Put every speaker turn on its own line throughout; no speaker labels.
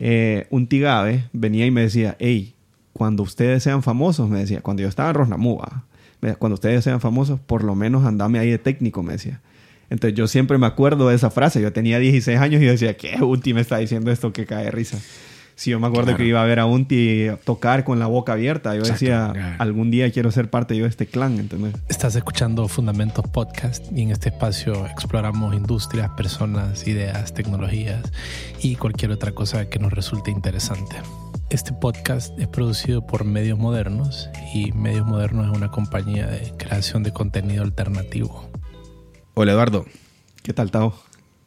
eh, un tigabe venía y me decía, hey, cuando ustedes sean famosos, me decía, cuando yo estaba en Rosnamúa, cuando ustedes sean famosos, por lo menos andame ahí de técnico, me decía. Entonces yo siempre me acuerdo de esa frase. Yo tenía 16 años y decía, ¿qué Unti me está diciendo esto que cae risa? Si yo me acuerdo que iba a ver a Unti tocar con la boca abierta. Yo decía, algún día quiero ser parte yo de este clan, ¿entendés?
Estás escuchando Fundamentos Podcast y en este espacio exploramos industrias, personas, ideas, tecnologías y cualquier otra cosa que nos resulte interesante. Este podcast es producido por Medios Modernos y Medios Modernos es una compañía de creación de contenido alternativo.
Hola Eduardo.
¿Qué tal, Tao?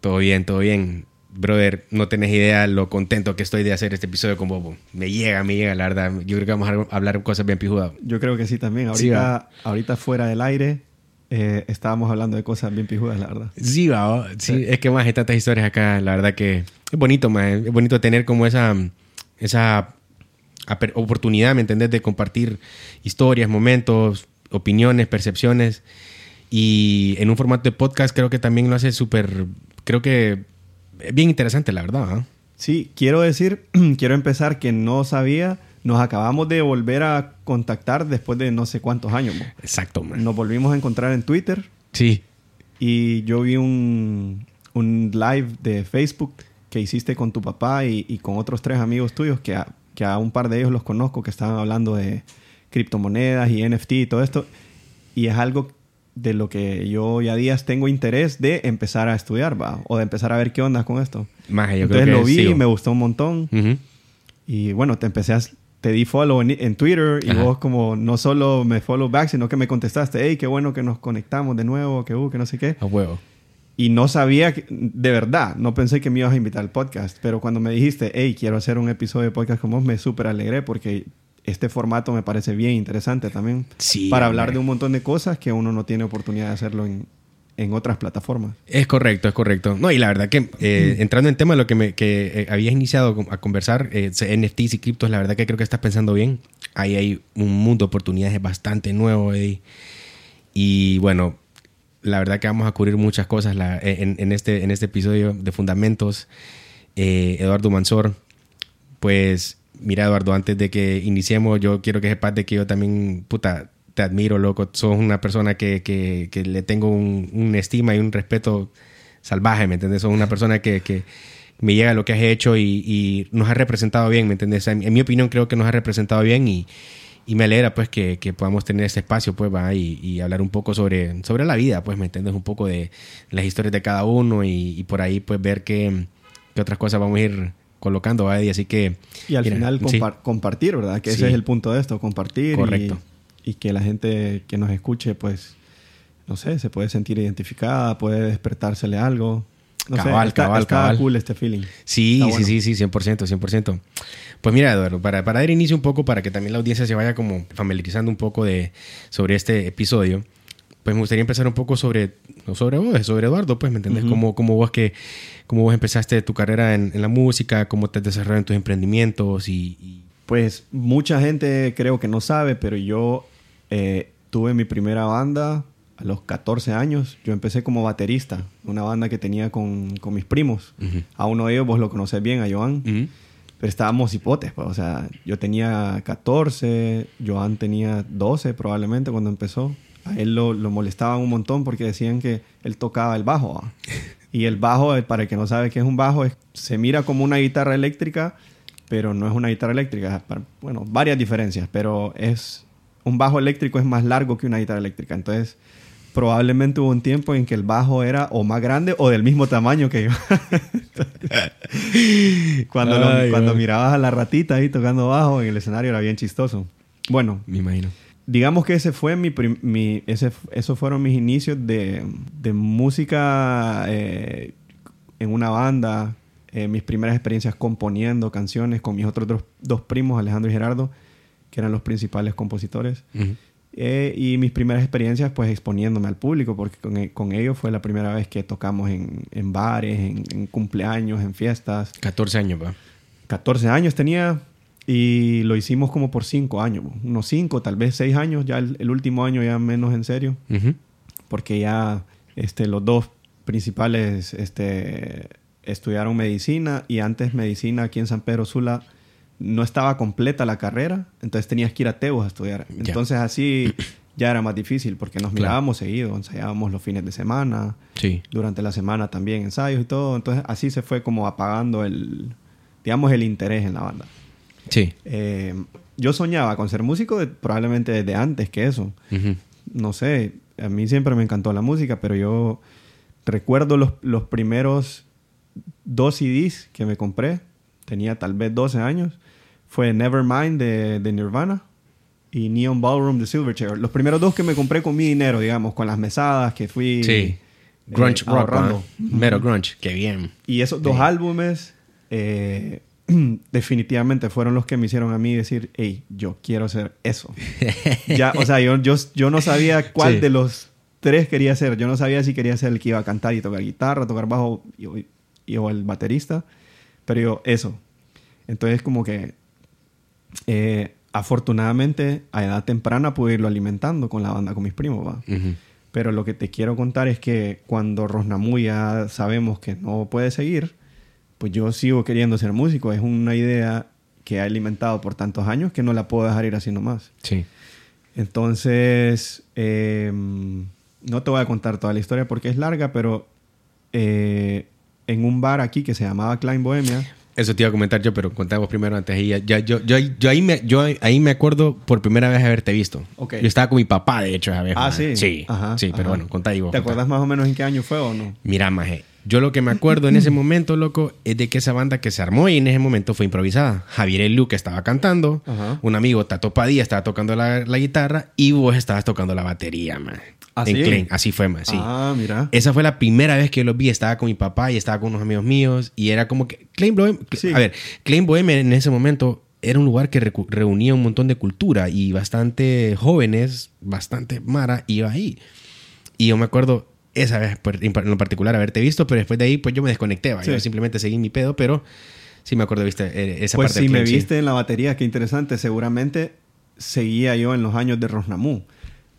Todo bien, todo bien. Brother, no tenés idea lo contento que estoy de hacer este episodio con Bobo. Me llega, me llega, la verdad. Yo creo que vamos a hablar cosas bien pijudas.
Yo creo que sí también. Ahorita, ahorita fuera del aire eh, estábamos hablando de cosas bien pijudas, la verdad.
Sí, va. Sí, es que más hay tantas historias acá. La verdad que es bonito, man. Es bonito tener como esa, esa oportunidad, ¿me entendés? De compartir historias, momentos, opiniones, percepciones y en un formato de podcast creo que también lo hace súper, creo que bien interesante, la verdad. ¿ah?
Sí, quiero decir, quiero empezar que no sabía, nos acabamos de volver a contactar después de no sé cuántos años.
Exacto, man.
Nos volvimos a encontrar en Twitter.
Sí.
Y yo vi un, un live de Facebook que hiciste con tu papá y, y con otros tres amigos tuyos que a, que a un par de ellos los conozco que estaban hablando de criptomonedas y NFT y todo esto. Y es algo de lo que yo ya días tengo interés de empezar a estudiar, ¿va? O de empezar a ver qué onda con esto.
Más, yo
Entonces
creo
lo vi, me gustó un montón. Y bueno, te empecé a... Te di follow en, Twitter y vos como no solo me follow back, sino que me contestaste, hey, qué bueno que nos conectamos de nuevo, que uh, que no sé qué.
A huevo.
Y no sabía, que, de verdad, no pensé que me ibas a invitar al podcast, pero cuando me dijiste, hey, quiero hacer un episodio de podcast con vos, me súper alegré porque este formato me parece bien interesante también.
Sí,
para hablar de un montón de cosas que uno no tiene oportunidad de hacerlo en, en otras plataformas.
Es correcto, es correcto. No, y la verdad que eh, entrando en tema de lo que, me, que eh, habías iniciado a conversar, eh, NFTs y criptos, la verdad que creo que estás pensando bien. Ahí hay un mundo de oportunidades bastante nuevo. Y bueno, la verdad que vamos a cubrir muchas cosas en, en, este, en este episodio de Fundamentos. Eduardo Mansor, pues mira Eduardo, antes de que iniciemos, yo quiero que sepas de que yo también, puta, te admiro, loco. Sos una persona que, que, que le tengo un, un, estima y un respeto salvaje, ¿me entiendes? Sos una persona que, que me llega a lo que has hecho y, y, nos has representado bien, ¿me entiendes? En, en, mi opinión creo que nos has representado bien y, y me alegra pues que, que, podamos tener este espacio pues va y, y, hablar un poco sobre, sobre la vida, pues me entiendes un poco de las historias de cada uno y, por ahí pues ver qué, qué otras cosas vamos a ir colocando, ¿vale? así que...
Y al final compartir, ¿verdad? Que ese es el punto de esto, compartir.
Correcto.
Y, que la gente que nos escuche, pues, no sé, se puede sentir identificada, puede despertársele algo. No
cabal,
sé,
cabal, cabal.
cool este feeling.
Sí, sí, sí, sí, 100%, 100%. Pues mira, Eduardo, para, para dar inicio un poco, para que también la audiencia se vaya como familiarizando un poco de, sobre este episodio, pues me gustaría empezar un poco sobre, sobre vos, sobre Eduardo, pues, ¿me entiendes? como, como vos que, como vos empezaste tu carrera en, la música, cómo te has en tus emprendimientos y,
Pues mucha gente creo que no sabe, pero yo eh, tuve mi primera banda a los 14 años. Yo empecé como baterista, una banda que tenía con, con mis primos. A uno de ellos vos lo conocés bien, a Joan. Pero estábamos hipotes, pues, o sea, yo tenía 14, Joan tenía 12 probablemente cuando empezó a él lo, lo, molestaban un montón porque decían que él tocaba el bajo. Y el bajo, eh, para el que no sabe qué es un bajo, es, se mira como una guitarra eléctrica, pero no es una guitarra eléctrica. Bueno, varias diferencias, pero es un bajo eléctrico es más largo que una guitarra eléctrica. Entonces, probablemente hubo un tiempo en que el bajo era o más grande o del mismo tamaño que yo. cuando, cuando mirabas a la ratita ahí tocando bajo en el escenario era bien chistoso. Bueno,
me imagino
digamos que ese fue mi, mi ese, esos fueron mis inicios de, de música eh, en una banda, eh, mis primeras experiencias componiendo canciones con mis otros dos, primos, Alejandro y Gerardo, que eran los principales compositores. Eh, y mis primeras experiencias pues exponiéndome al público, porque con, con ellos fue la primera vez que tocamos en, en bares, en, en, cumpleaños, en fiestas.
14 años, ¿va?
14 años tenía, y lo hicimos como por cinco años, unos cinco, tal vez seis años, ya el, último año ya menos en serio, porque ya este, los dos principales este, estudiaron medicina y antes medicina aquí en San Pedro Sula no estaba completa la carrera, entonces tenías que ir a Tebos a estudiar. Entonces así ya era más difícil porque nos
Claro.
mirábamos seguido, ensayábamos los fines de semana,
Sí.
durante la semana también ensayos y todo, entonces así se fue como apagando el, digamos, el interés en la banda.
Sí.
Eh, yo soñaba con ser músico de- probablemente desde antes que eso. No sé, a mí siempre me encantó la música, pero yo recuerdo los, los primeros dos CDs que me compré, tenía tal vez 12 años, fue Nevermind de, de Nirvana y Neon Ballroom de Silverchair. Los primeros dos que me compré con mi dinero, digamos, con las mesadas que fui
Sí. Grunge
eh,
rock,
ahorrando.
¿no? Mero grunge. Qué bien.
Y esos dos álbumes eh, definitivamente fueron los que me hicieron a mí decir, hey, yo quiero hacer eso. ya, o sea, yo, yo, yo no sabía cuál
Sí.
de los tres quería ser. Yo no sabía si quería ser el que iba a cantar y tocar guitarra, tocar bajo y, o el baterista. Pero yo, eso. Entonces, como que eh, afortunadamente a edad temprana pude irlo alimentando con la banda, con mis primos, ¿va? Pero lo que te quiero contar es que cuando Rosnamu ya sabemos que no puede seguir, pues yo sigo queriendo ser músico. Es una idea que he alimentado por tantos años que no la puedo dejar ir así nomás.
Sí.
Entonces, eh, no te voy a contar toda la historia porque es larga, pero eh, en un bar aquí que se llamaba Klein Bohemia,
Eso te iba a comentar yo, pero contamos primero antes. Y ya, ya- yo, yo, yo, ahí me, yo ahí me acuerdo por primera vez haberte visto.
Ok.
Yo estaba con mi papá, de hecho, esa vez.
Ah,
man.
sí.
Sí,
Ajá,
sí pero
ajá.
bueno, contá vos.
¿te
contá.
acuerdas más o menos en qué año fue o no?
Mira, maje. Yo lo que me acuerdo en ese momento, loco, es de que esa banda que se armó y en ese momento fue improvisada. Javier Elu que estaba cantando,
Ajá.
un amigo Tato Padilla estaba tocando la, la guitarra y vos estabas tocando la batería, man.
¿Ah,
en? Klein. Así fue, man, sí.
Ah, mira.
Esa fue la primera vez que los vi. Estaba con mi papá y estaba con unos amigos míos. Y era como que. Klein Bohem.
Sí.
A ver, Klein Bohem en ese momento era un lugar que reunía un montón de cultura y bastante jóvenes, bastante Mara, iba ahí. Y yo me acuerdo esa vez en lo particular haberte visto, pero después de ahí, pues yo me desconecté. Yo simplemente seguí mi pedo, pero sí me acuerdo, viste, eh, esa
Pues
parte
si
del
me
sí.
viste en la batería, qué interesante. Seguramente seguía yo en los años de Rosnamu.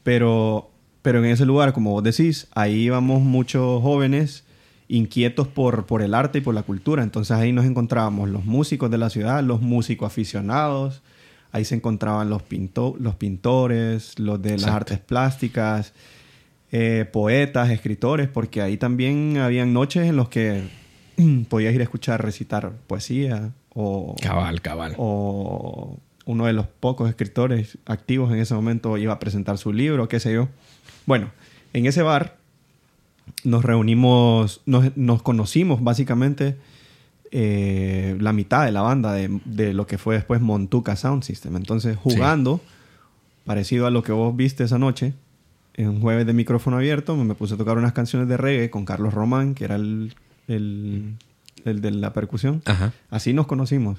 Pero, pero en ese lugar, como vos decís, ahí íbamos muchos jóvenes inquietos por, por el arte y por la cultura. Entonces ahí nos encontrábamos los músicos de la ciudad, los músicos aficionados. Ahí se encontraban los, pinto los pintores, los de las
Exacto.
artes plásticas, eh, poetas, escritores, porque ahí también habían noches en los que podías ir a escuchar recitar poesía o,
Cabal, cabal.
o uno de los pocos escritores activos en ese momento iba a presentar su libro, qué sé yo. Bueno, en ese bar nos reunimos, nos, nos conocimos básicamente eh, la mitad de la banda de, de lo que fue después Montuca Sound System. Entonces, jugando, parecido a lo que vos viste esa noche, en un jueves de micrófono abierto, me puse a tocar unas canciones de reggae con Carlos Román, que era el, el, el de la percusión.
Ajá.
Así nos conocimos.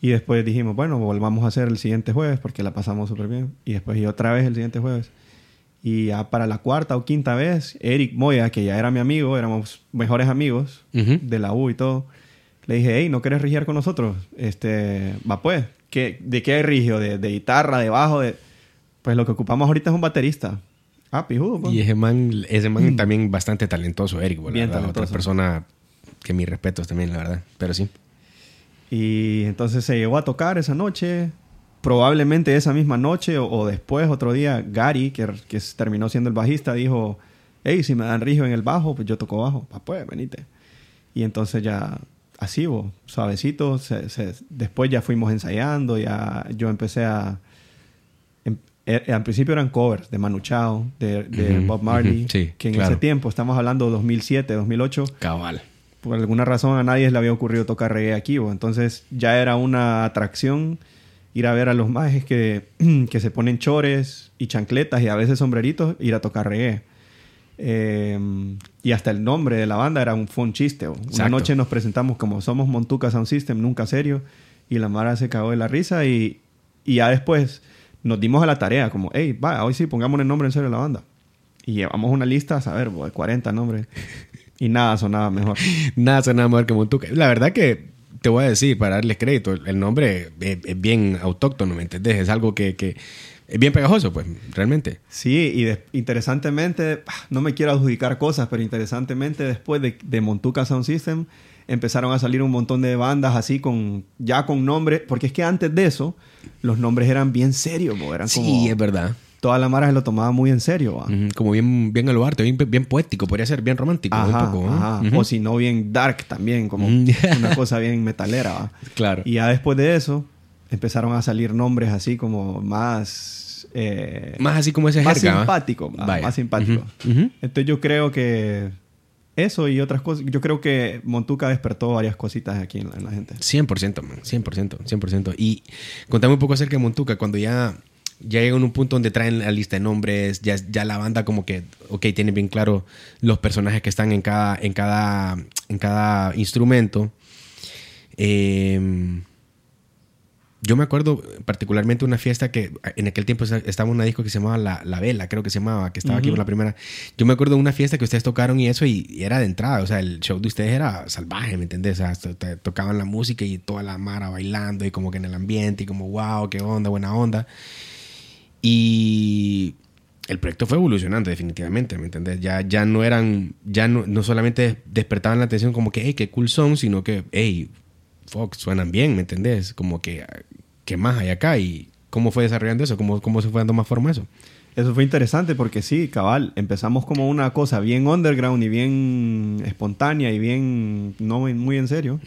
Y después dijimos, bueno, volvamos a hacer el siguiente jueves porque la pasamos súper bien. Y después y otra vez el siguiente jueves. Y ya para la cuarta o quinta vez, Eric Moya, que ya era mi amigo, éramos mejores amigos
Ujú.
de la U y todo, le dije, hey, ¿no quieres rigiar con nosotros? Este, va pues. ¿Qué, ¿De qué hay rigio? ¿De, de guitarra, de bajo? De... Pues lo que ocupamos ahorita es un baterista. Ah, pijudo, pues.
Y ese man, ese man también bastante talentoso, Eric. la
Bien
verdad. Otra
talentoso.
persona que mis respetos también, la verdad. Pero sí.
Y entonces se llegó a tocar esa noche. Probablemente esa misma noche o, o después, otro día, Gary, que, que terminó siendo el bajista, dijo, hey, si me dan rigio en el bajo, pues yo toco bajo. Ah, pues, venite. Y entonces ya, así, bo, suavecito. se- se- después ya fuimos ensayando, ya yo empecé a... em- eh, al principio eran covers de Manu Chao, de, Bob Marley,
sí,
que en
claro.
ese tiempo, estamos hablando de 2007, 2008,
Cabal.
por alguna razón a nadie le había ocurrido tocar reggae aquí, bo. entonces ya era una atracción ir a ver a los majes que, que se ponen chores y chancletas y a veces sombreritos, ir a tocar reggae. Eh, y hasta el nombre de la banda era un, fue un chiste. bo. Una noche nos presentamos como somos Montuca Sound System, nunca serio, y la Mara se cagó de la risa y, y ya después nos dimos a la tarea como, hey, va, hoy sí, pongamos el nombre en serio de la banda. Y llevamos una lista, a saber, de 40 nombres. Y nada sonaba mejor.
Nada sonaba mejor que Montuca. La verdad que te voy a decir, para darles crédito, el nombre es, es bien autóctono, ¿me entendés? Es algo que, que es bien pegajoso, pues, realmente.
Sí, y de- interesantemente, ah, no me quiero adjudicar cosas, pero interesantemente después de, de Montuca Sound System, empezaron a salir un montón de bandas así con ya con nombres, porque es que antes de eso los nombres eran bien serios, bo, eran como
Sí, es verdad.
toda la mara se lo tomaba muy en serio.
Como bien, bien al arte, bien, bien poético, podría ser bien romántico
Ajá. O si no, bien dark también, como
Mm.
una cosa bien metalera. ¿va?
Claro.
Y ya después de eso, empezaron a salir nombres así como más... eh,
Más así como ese
más simpático.
Vaya.
más simpático. Entonces yo creo que eso y otras cosas, yo creo que Montuca despertó varias cositas aquí en la, en la gente.
100%, man. 100%, 100%. Y contame un poco acerca de Montuca, cuando ya, ya llegan a un punto donde traen la lista de nombres, ya, ya la banda como que, ok, tiene bien claro los personajes que están en cada, en cada, en cada instrumento. Eh, yo me acuerdo particularmente una fiesta que en aquel tiempo estaba una disco que se llamaba La, La Vela, creo que se llamaba, que estaba aquí
Ujú.
por la primera. Yo me acuerdo de una fiesta que ustedes tocaron y eso, y, y era de entrada. O sea, el show de ustedes era salvaje, ¿me entendés? O sea, to- to- tocaban la música y toda la mara bailando y como que en el ambiente y como, wow, qué onda, buena onda. Y el proyecto fue evolucionando definitivamente, ¿me entendés? Ya, ya no eran, ya no, no solamente despertaban la atención como que, hey, qué cool son, sino que, hey, fuck, suenan bien, ¿me entendés? Como que, ¿qué más hay acá? ¿Y cómo fue desarrollando eso? ¿Cómo, cómo se fue dando más forma eso?
Eso fue interesante porque sí, cabal, empezamos como una cosa bien underground y bien espontánea y bien, no muy- en serio,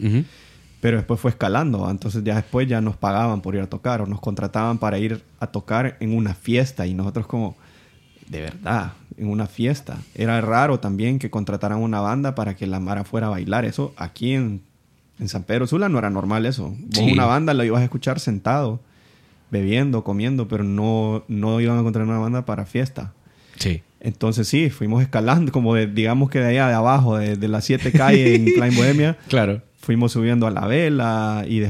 pero después fue escalando. Entonces ya después ya nos pagaban por ir a tocar o nos contrataban para ir a tocar en una fiesta y nosotros como, de verdad, en una fiesta. Era raro también que contrataran una banda para que la Mara fuera a bailar. Eso aquí en, en San Pedro Sula no era normal eso. Vos
Sí.
una banda la ibas a escuchar sentado, bebiendo, comiendo, pero no, no iban a encontrar una banda para fiesta.
Sí.
Entonces sí, fuimos escalando, como de, digamos que de allá de abajo, de, de las siete calles en Klein Bohemia,
Claro.
fuimos subiendo a la vela y,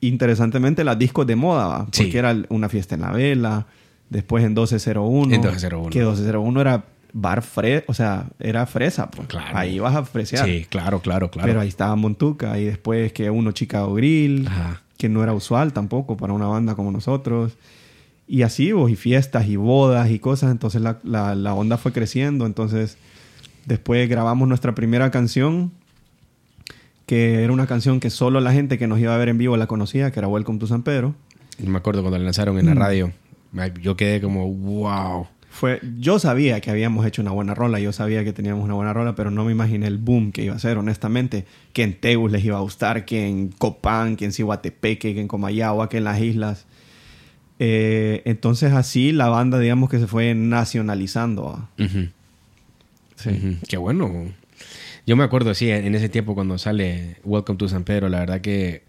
interesantemente las discos de moda, ¿va? porque
Sí.
era una fiesta en la vela, después en 1201.
En 1201.
Que 1201 era bar fre o sea, era fresa, pues.
Claro.
Ahí vas a apreciar.
Sí, claro, claro, claro.
Pero ahí estaba Montuca y después que uno Chicago Grill,
Ajá.
que no era usual tampoco para una banda como nosotros. Y así, vos, y fiestas y bodas y cosas. Entonces la, la, la onda fue creciendo. Entonces después grabamos nuestra primera canción, que era una canción que solo la gente que nos iba a ver en vivo la conocía, que era Welcome to San Pedro.
Me acuerdo cuando la lanzaron en la
Mm.
radio. Yo quedé como, wow.
Fue, yo sabía que habíamos hecho una buena rola, yo sabía que teníamos una buena rola, pero no me imaginé el boom que iba a ser, honestamente. Que en Tegus les iba a gustar, que en Copán, que en Cihuatepeque, que en Comayagua, que en las islas. Eh, entonces así la banda, digamos que se fue nacionalizando. Sí.
Qué bueno. Yo me acuerdo, sí, en ese tiempo cuando sale Welcome to San Pedro, la verdad que,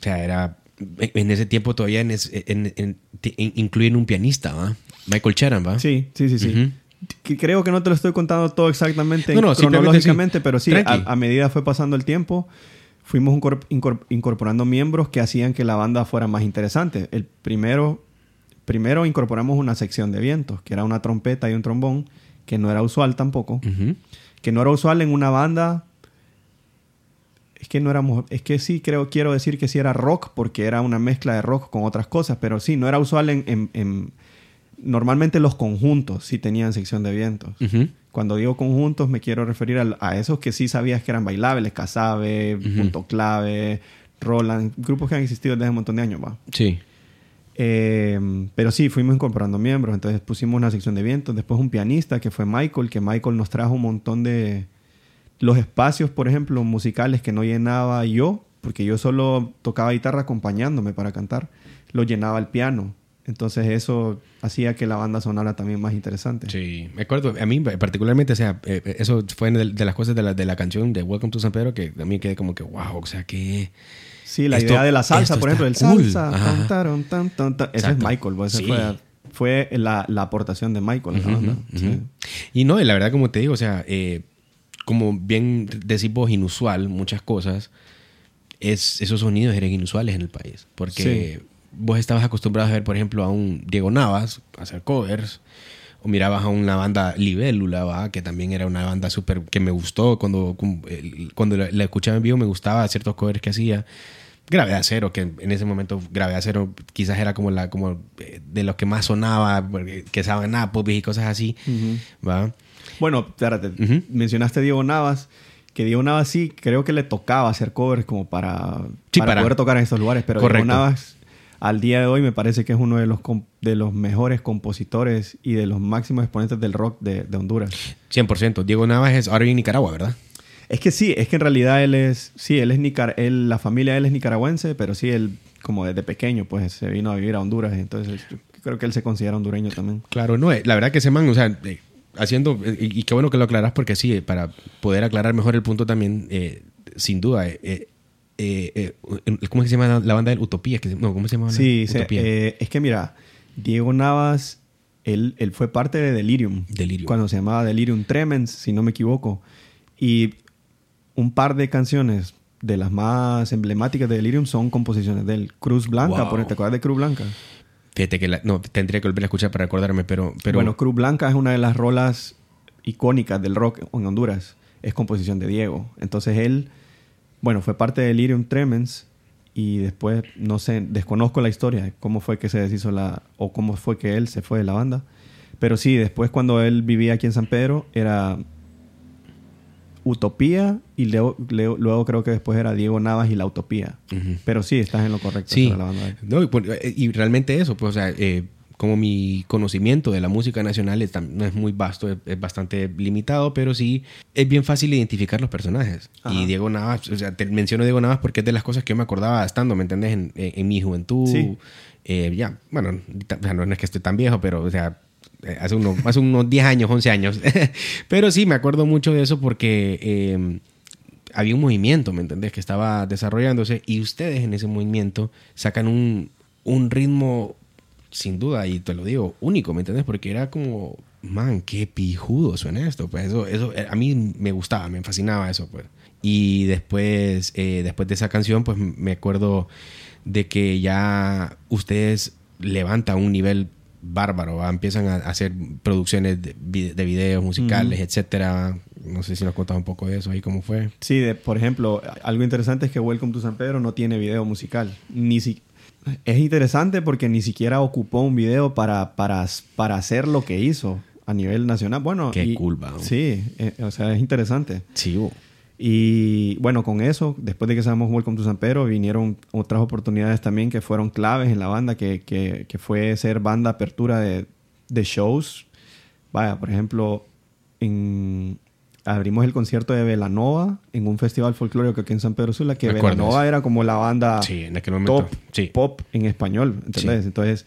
o sea, era, en ese tiempo todavía en, en- en- incluyen un pianista, ¿va? Michael Cheran, ¿va?
Sí, sí, sí, sí. Creo que no te lo estoy contando todo exactamente
No, no,
cronológicamente,
sí.
pero sí, a, a medida fue pasando el tiempo, fuimos incor- incor- incorporando miembros que hacían que la banda fuera más interesante. El primero, primero incorporamos una sección de vientos, que era una trompeta y un trombón, que no era usual tampoco. Que no era usual en una banda. Es que no éramos. Es que sí, creo, quiero decir que sí era rock, porque era una mezcla de rock con otras cosas, pero sí, no era usual en. en- en- normalmente los conjuntos sí tenían sección de vientos. Cuando digo conjuntos, me quiero referir al- a, esos que sí sabías que eran bailables: Casabe,
Ujú.
Punto Clave, Roland, grupos que han existido desde un montón de años, va.
Sí.
Eh, pero sí, fuimos incorporando miembros. Entonces pusimos una sección de vientos. Después un pianista que fue Michael, que Michael nos trajo un montón de los espacios, por ejemplo, musicales que no llenaba yo, porque yo solo tocaba guitarra acompañándome para cantar, lo llenaba el piano. Entonces eso hacía que la banda sonara también más interesante.
Sí, me acuerdo, a mí particularmente, o sea, eh, eso fue de, las cosas de la, de la canción de Welcome to San Pedro que también quedé como que, wow, o sea, que...
Sí, la
Esto-
idea de la salsa, por ejemplo, el
cool.
salsa.
Ajá.
tan, tan, tan. Ese es. Michael, pues,
Sí.
fue, fue la, la aportación de Michael a la
Ujú,
banda.
ujú.
Sí.
Y no, la verdad, como te digo, o sea, eh, como bien decís vos, inusual, muchas cosas, es, esos sonidos eran inusuales en el país. Porque vos estabas acostumbrado a ver, por ejemplo, a un Diego Navas hacer covers, o mirabas a una banda Libélula, ¿va? que también era una banda súper que me gustó. Cuando, cuando la, la escuchaba en vivo, me gustaba ciertos covers que hacía. Gravedad Cero, que en ese momento Gravedad Cero quizás era como la como eh, de los que más sonaba, porque- que estaban Applebee's y cosas así,
Ujú.
¿va?
Bueno, espérate. Mencionaste Diego Navas que Diego Navas sí, creo que le tocaba hacer covers como para,
Sí,
para,
para-
poder tocar en estos lugares, pero
Correcto.
Diego Navas al día de hoy me parece que es uno de los, de los mejores compositores y de los máximos exponentes del rock de, de Honduras.
100%. Diego Navas es ahora en Nicaragua, ¿verdad?
Es que sí, es que en realidad él es, sí, él es nicar él, la familia de él es nicaragüense, pero sí, él como desde pequeño pues se vino a vivir a Honduras, entonces yo creo que él se considera hondureño también.
Claro, no, eh, la verdad que ese man, o sea, eh, haciendo, eh, y, qué bueno que lo aclaras porque sí, eh, para poder aclarar mejor el punto también, eh, sin duda, eh, eh, ¿cómo es que se llama la, banda del Utopía? No, ¿cómo se llama? la-
Sí, se- es que mira, Diego Navas, él, él fue parte de Delirium.
Delirium.
Cuando se llamaba Delirium Tremens, si no me equivoco. Y un par de canciones de las más emblemáticas de Delirium son composiciones de él. Cruz Blanca,
Wow.
por- ¿te acuerdas de Cruz Blanca?
Que no, tendría que volver a escuchar para recordarme, pero... pero
Bueno, Cruz Blanca es una de las rolas icónicas del rock en Honduras. Es composición de Diego. Entonces él, bueno, fue parte de Delirium Tremens y después, no sé, desconozco la historia, cómo fue que se deshizo la, o cómo fue que él se fue de la banda. Pero sí, después cuando él vivía aquí en San Pedro, era Utopía y leo- leo- luego creo que después era Diego Navas y La Utopía. Pero sí, estás en lo correcto.
Sí.
sobre la banda de él.
No, y, eh, y realmente eso, pues, o sea, eh, como mi conocimiento de la música nacional es no es muy vasto, es, es bastante limitado, pero sí es bien fácil identificar los personajes.
Ajá.
Y Diego Navas, o sea, te menciono Diego Navas porque es de las cosas que yo me acordaba estando, ¿me entendés? En, en- en mi juventud.
Sí.
Eh, ya, bueno, no es que esté tan viejo, pero, o sea, hace unos, hace unos 10 años, 11 años. pero sí, me acuerdo mucho de eso porque... eh, había un movimiento, ¿me entendés? Que estaba desarrollándose y ustedes en ese movimiento sacan un, un ritmo, sin duda, y te lo digo, único, ¿me entendés? Porque era como, man, qué pijudo suena esto. Pues eso, eso eh, a mí me gustaba, me fascinaba eso, pues. Y después, eh, después de esa canción, pues me acuerdo de que ya ustedes levantan un nivel bárbaro, ¿va? empiezan a hacer producciones de, vi- de videos musicales, etcétera. No sé si nos contas un poco de eso ahí, cómo fue.
Sí, de- por ejemplo, algo interesante es que Welcome to San Pedro no tiene video musical. Ni si... Es interesante porque ni siquiera ocupó un video para, para, para hacer lo que hizo a nivel nacional. Bueno,
Qué
y-
cool, va.
Sí, eh, o sea, es interesante.
Sí.
Y bueno, con eso, después de que sabemos Welcome to San Pedro, vinieron otras oportunidades también que fueron claves en la banda, que, que, que fue ser banda apertura de, de shows. Vaya, por ejemplo, en, abrimos el concierto de Velanova en un festival folclórico aquí en San Pedro Sula, que Velanova era como la banda
Sí, en aquel momento.
top
Sí.
pop en español, ¿entendés? Entonces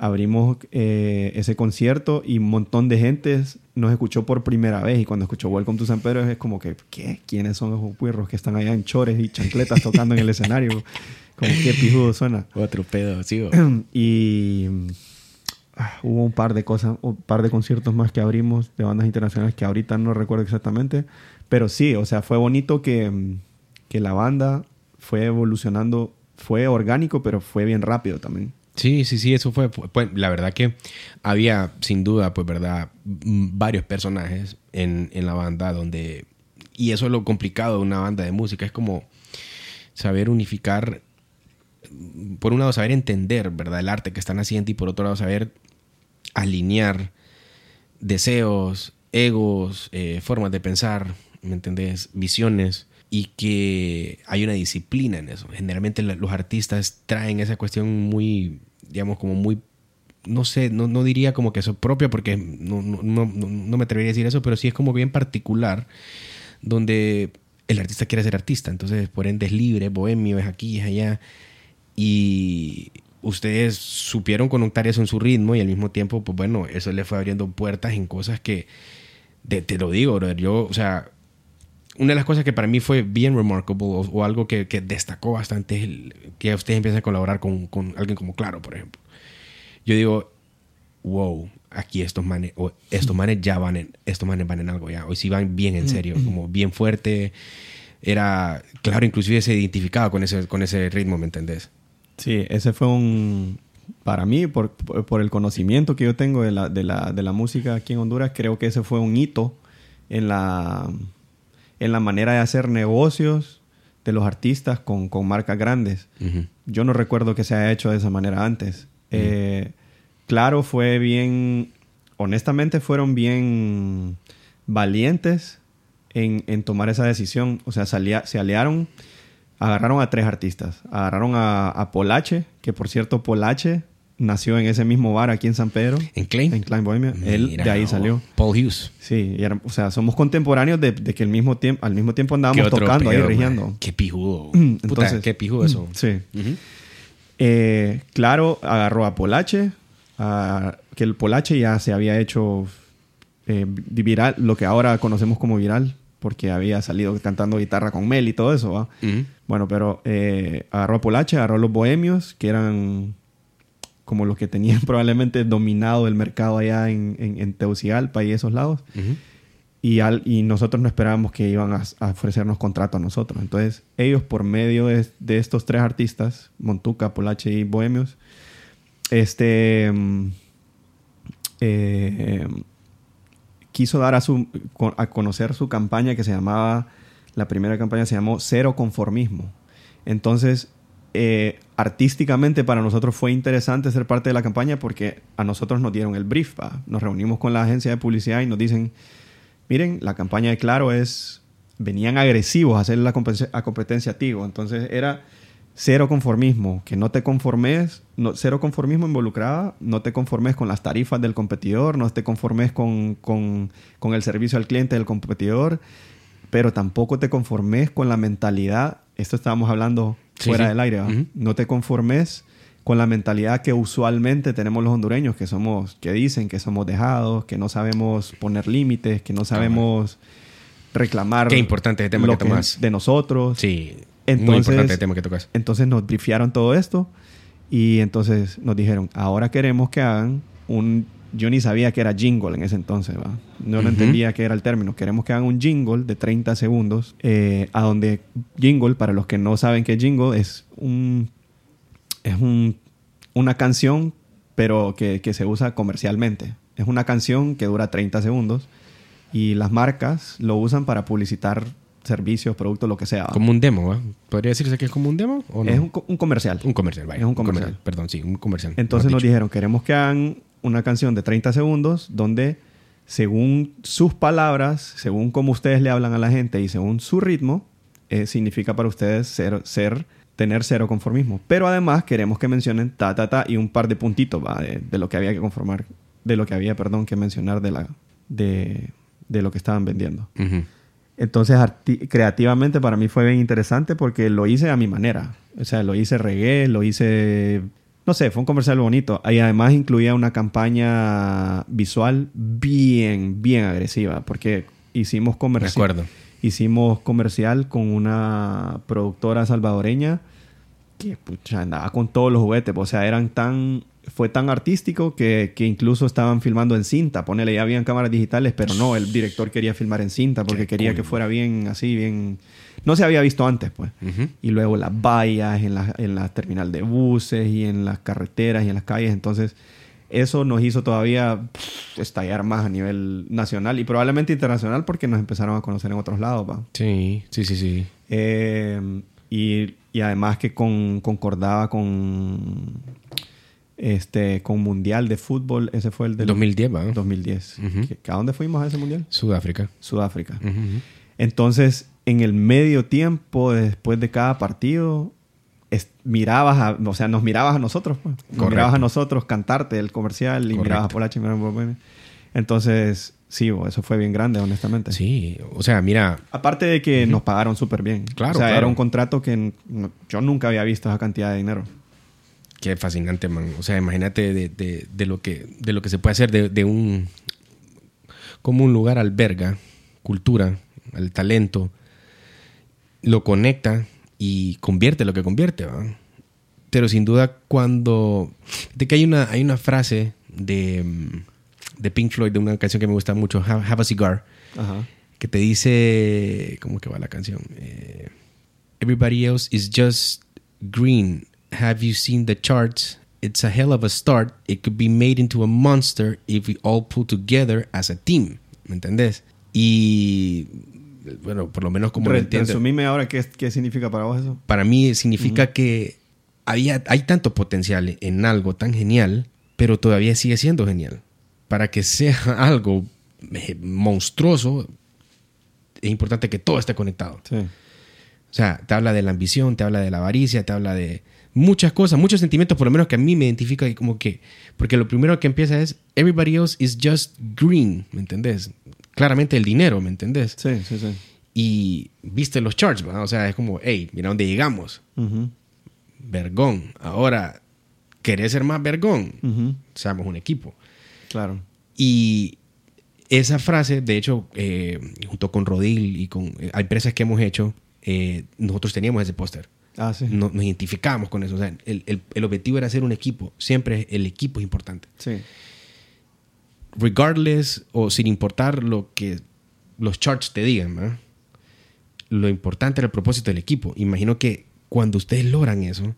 abrimos eh, ese concierto y un montón de gente nos escuchó por primera vez y cuando escuchó Welcome to San Pedro es como que, ¿qué? ¿Quiénes son esos puerros que están allá en chores y chancletas tocando en el escenario? Como qué pijudo suena.
Otro pedo, sí.
y ah, hubo un par de cosas, un par de conciertos más que abrimos de bandas internacionales que ahorita no recuerdo exactamente, pero sí, o sea, fue bonito que, que la banda fue evolucionando, fue orgánico, pero fue bien rápido también.
Sí, sí, sí, eso fue, fue- la verdad que había sin duda, pues verdad, varios personajes en, en la banda donde, y eso es lo complicado de una banda de música, es como saber unificar, por un lado saber entender, ¿verdad? El arte que están haciendo y por otro lado saber alinear deseos, egos, eh, formas de pensar, ¿me entendés? Visiones y que hay una disciplina en eso. Generalmente los artistas traen esa cuestión muy, digamos, como muy, no sé, no, no diría como que eso propia porque no, no, no, me atrevería a decir eso, pero sí es como bien particular donde el artista quiere ser artista, entonces por ende es libre, bohemio, es aquí, es allá. Y ustedes supieron conectar eso en su ritmo y al mismo tiempo, pues bueno, eso le fue abriendo puertas en cosas que, te lo digo, yo, o sea, una de las cosas que para mí fue bien remarkable o, o algo que, que destacó bastante es el- que ustedes empiezan a colaborar con, con alguien como Claro, por ejemplo. Yo digo, wow, aquí estos manes, o estos manes ya van en, estos manes van en algo ya, hoy sí van bien en serio, como bien fuerte. Era, claro, inclusive se identificaba con ese, con ese ritmo, ¿me entendés?
Sí, ese fue un... Para mí, por, por- por el conocimiento que yo tengo de la, de, la, de la música aquí en Honduras, creo que ese fue un hito en la, en la manera de hacer negocios de los artistas con, con marcas grandes. Yo no recuerdo que se haya hecho de esa manera antes. Eh, claro, fue bien... Honestamente fueron bien valientes en, en tomar esa decisión. O sea, salía, se aliaron, agarraron a tres artistas. Agarraron a, a Polache, que por cierto, Polache nació en ese mismo bar aquí en San Pedro.
¿En Klein?
En Klein Bohemia. Él de ahí salió.
Paul Hughes.
Sí, y era- o sea, somos contemporáneos de, de que el mismo tiempo, al mismo tiempo
¿Qué
andábamos tocando ahí, rigiendo.
Qué pijudo.
Entonces-
Puta, qué pijudo eso.
Sí. Eh, claro, agarró a Polache, a- que el Polache ya se había hecho eh, viral, lo que ahora conocemos como viral, porque había salido cantando guitarra con Mel y todo eso, ¿va? Bueno, pero eh, agarró a Polache, agarró a los bohemios, que eran como los que tenían probablemente dominado el mercado allá en, en, en Tegucigalpa y esos lados. Y, al- y nosotros no esperábamos que iban a, a ofrecernos contrato a nosotros. Entonces, ellos, por medio de, de estos tres artistas, Montuca, Polache y Bohemios, este, mm, eh, quiso dar a, su, a conocer su campaña que se llamaba, la primera campaña se llamó Cero Conformismo. Entonces, eh, artísticamente para nosotros fue interesante ser parte de la campaña porque a nosotros nos dieron el brief. Nos reunimos con la agencia de publicidad y nos dicen, miren, la campaña de Claro es, venían agresivos a hacer la competencia, a competencia. Entonces era cero conformismo, que no te conformes, no, cero conformismo involucrada, no te conformes con las tarifas del competidor, no te conformes con, con, con el servicio al cliente del competidor, pero tampoco te conformes con la mentalidad, esto estábamos hablando fuera
sí.
del aire, no te conformes con la mentalidad que usualmente tenemos los hondureños, que somos, que dicen que somos dejados, que no sabemos poner límites, que no sabemos reclamar
Qué importante el tema
lo
que tomas.
de nosotros.
Sí. muy
Entonces-
importante el tema que tocas.
Entonces nos brifiaron todo esto y entonces nos dijeron, ahora queremos que hagan un... Yo ni sabía que era jingle en ese entonces, ¿va? No lo entendía que era el término. Queremos que hagan un jingle de 30 segundos, eh, a donde jingle, para los que no saben qué jingle, es un... Es un, una canción, pero que, que se usa comercialmente. Es una canción que dura 30 segundos y las marcas lo usan para publicitar servicios, productos, lo que sea. ¿va?
Como un demo, ¿va? ¿Podría decirse que es como un demo o no?
Es un, co- un comercial.
Un comercial, vaya.
Es un comercial.
Perdón, sí, un comercial.
Entonces nos dijeron, queremos que hagan una canción de 30 segundos donde según sus palabras, según cómo ustedes le hablan a la gente y según su ritmo, eh, significa para ustedes ser, ser, tener cero conformismo. Pero además queremos que mencionen ta, ta, ta y un par de puntitos ¿va? De, de lo que había que conformar, de lo que había, perdón, que mencionar de, la, de, de lo que estaban vendiendo. Entonces, creativamente para mí fue bien interesante porque lo hice a mi manera. O sea, lo hice reggae, lo hice... No sé, fue un comercial bonito. Y además incluía una campaña visual bien, bien agresiva. Porque hicimos comercial... Hicimos comercial con una productora salvadoreña que pucha, andaba con todos los juguetes. O sea, eran tan... Fue tan artístico que, que incluso estaban filmando en cinta. Ponele, ya habían cámaras digitales, pero no, el director quería filmar en cinta porque
Qué
quería
cool.
que fuera bien así, bien... No se había visto antes, pues. Y luego las vallas en la, en la terminal de buses y en las carreteras y en las calles. Entonces, eso nos hizo todavía pff, estallar más a nivel nacional y probablemente internacional porque nos empezaron a conocer en otros lados, ¿va?
Sí, sí, sí, sí.
Eh, y, y además que con, concordaba con este con mundial de fútbol ese fue el del
2010, ¿va?
2010
Ujú.
¿Que- ¿a dónde fuimos a ese mundial?
Sudáfrica.
Sudáfrica entonces en el medio tiempo después de cada partido mirabas a, o sea nos mirabas a nosotros pues. nos mirabas a nosotros cantarte el comercial y
Correcto.
mirabas a Bohemia. entonces sí eso fue bien grande honestamente
Sí, o sea, mira,
Aparte de que nos pagaron súper bien.
Claro,
O sea,
claro.
era un contrato que yo nunca había visto esa cantidad de dinero.
qué fascinante, man. O sea, imagínate de, de- de lo, que, de lo que se puede hacer de, de un... Como un lugar alberga cultura, el talento, lo conecta y convierte lo que convierte, ¿va? Pero sin duda cuando... De que hay una, hay una frase de, mm, de Pink Floyd, de una canción que me gusta mucho, Have, Have a Cigar,
Ajá.
que te dice, ¿cómo que va la canción? Eh, Everybody else is just green. Have you seen the charts? It's a hell of a start. It could be made into a monster if we all pull together as a team. ¿Me entendés? Y bueno, por lo menos como lo
Re-
entiendo.
resumime ahora qué, qué significa para vos eso.
Para mí significa que había, hay tanto potencial en algo tan genial, pero todavía sigue siendo genial. Para que sea algo eh, monstruoso, es importante que todo esté conectado.
Sí.
O sea, te habla de la ambición, te habla de la avaricia, te habla de muchas cosas, muchos sentimientos, por lo menos que a mí me identifica como que, porque lo primero que empieza es, everybody else is just green, ¿me entendés? Claramente el dinero, ¿me entendés?
Sí, sí, sí.
Y viste los charts, ¿verdad? O sea, es como, hey, mira dónde llegamos.
Ujú,
Vergón. Ahora, ¿querés ser más vergón?
ujú,
Seamos un equipo.
Claro.
Y esa frase, de hecho, eh, junto con Rodil y con eh, empresas que hemos hecho, eh, nosotros teníamos ese póster.
Ah, sí.
No- nos identificábamos con eso. O sea, el, el- el objetivo era ser un equipo. Siempre el equipo es importante.
Sí.
Regardless o sin importar lo que los charts te digan, ¿verdad? lo importante era el propósito del equipo. Imagino que cuando ustedes logran eso,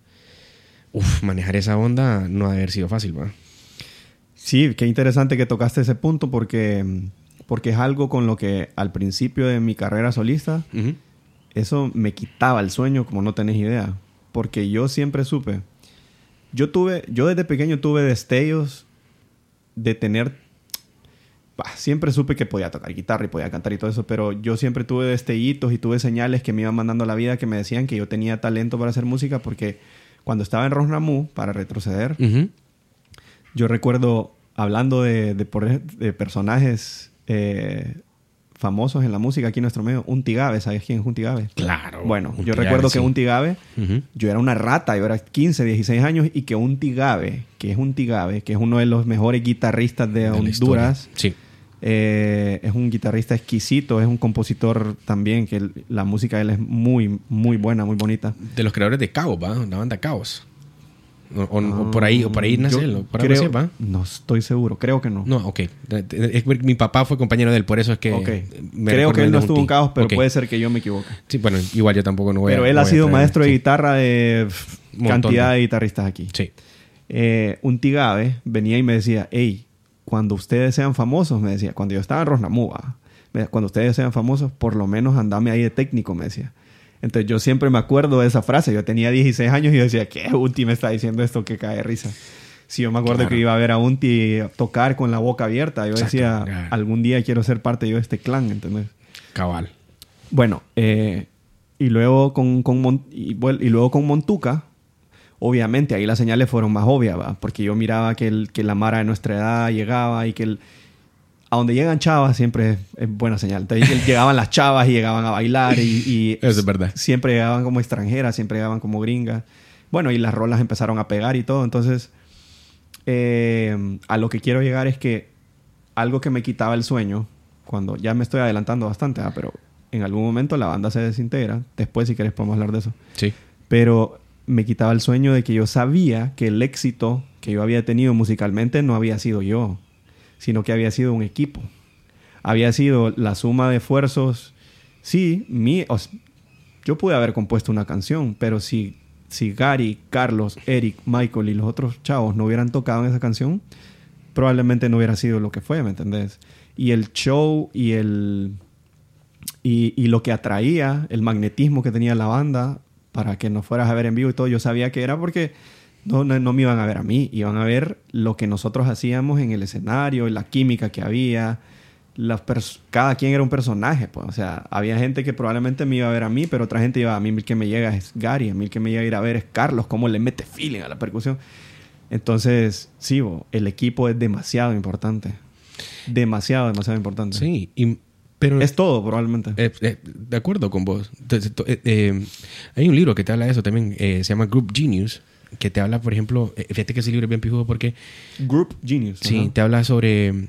uf, manejar esa onda no ha de haber sido fácil, ¿verdad?
Sí, qué interesante que tocaste ese punto porque, porque es algo con lo que al principio de mi carrera solista,
Ujú.
eso me quitaba el sueño como no tenés idea. Porque yo siempre supe, yo tuve, yo desde pequeño tuve destellos de tener, bah, siempre supe que podía tocar guitarra y podía cantar y todo eso, pero yo siempre tuve destellitos y tuve señales que me iban mandando a la vida que me decían que yo tenía talento para hacer música porque cuando estaba en Rosnamu, para retroceder, yo recuerdo hablando de, de por- de personajes eh, famosos en la música aquí en nuestro medio, un Tigabe, ¿sabes quién es un Tigabe?
Claro.
Bueno, yo recuerdo
sí.
que un Tigabe, yo era una rata, yo era 15, 16 años, y que un Tigabe, que es un Tigabe, que es uno de los mejores guitarristas de,
De
Honduras.
Sí.
Eh, es un guitarrista exquisito, es un compositor también, que el- la música de él es muy, muy buena, muy bonita.
De los creadores de Caos, ¿va? La banda Caos. O, o- o por ahí, o por ahí nace él, ¿no?
Estoy seguro, creo que no.
No, ok. Es mi papá fue compañero de él, por eso es que.
Creo que él no estuvo en caos, pero puede ser que yo me equivoque.
Sí, bueno, igual yo tampoco no voy a.
Pero él
no
ha sido maestro de guitarra de cantidad
de-
de guitarristas aquí.
Sí.
Eh, un tigabe venía y me decía, hey, cuando ustedes sean famosos, me decía, cuando yo estaba en Rosnamúa, cuando ustedes sean famosos, por lo menos andame ahí de técnico, me decía. Entonces yo siempre me acuerdo de esa frase. Yo tenía 16 años y yo decía, ¿qué? Unti me está diciendo esto que cae de risa. Sí, yo me acuerdo
Claro.
que iba a ver a Unti tocar con la boca abierta. Yo decía,
claro.
algún día quiero ser parte yo de este clan, ¿entendés?
Cabal.
Bueno, eh, y luego con, con Mon- y, y luego con Montuca, obviamente ahí las señales fueron más obvias, ¿va? porque yo miraba que, el, que la Mara de nuestra edad llegaba y que el, a donde llegan chavas siempre es, buena señal. Entonces llegaban las chavas y llegaban a bailar y, y
Eso es verdad.
siempre llegaban como extranjeras, siempre llegaban como gringas. Bueno, y las rolas empezaron a pegar y todo. Entonces, eh, a lo que quiero llegar es que algo que me quitaba el sueño, cuando ya me estoy adelantando bastante, pero en algún momento la banda se desintegra. Después, si quieres, podemos hablar de eso.
Sí.
Pero me quitaba el sueño de que yo sabía que el éxito que yo había tenido musicalmente no había sido yo, sino que había sido un equipo. Había sido la suma de esfuerzos. Sí, mi, o yo pude haber compuesto una canción, pero si, si Gary, Carlos, Eric, Michael y los otros chavos no hubieran tocado en esa canción, probablemente no hubiera sido lo que fue, ¿me entendés? Y el show y el... Y lo que atraía, el magnetismo que tenía la banda para que nos fueras a ver en vivo y todo, yo sabía que era porque no, no, me iban a ver a mí, iban a ver lo que nosotros hacíamos en el escenario, la química que había. Las cada quien era un personaje, pues. O sea, había gente que probablemente me iba a ver a mí, pero otra gente iba a mí, que me llega es Gary, a mí el que me llega a ir a ver es Carlos, cómo le mete feeling a la percusión. Entonces, sí, el equipo es demasiado importante. Demasiado, demasiado importante.
Sí. y- pero.
Es todo, probablemente.
Eh, eh, de acuerdo con vos. Entonces, eh, hay un libro que te habla de eso también, se llama Group Genius, que te habla, por ejemplo, fíjate que ese libro es bien pijudo porque
Group Genius.
sí, te habla sobre mm,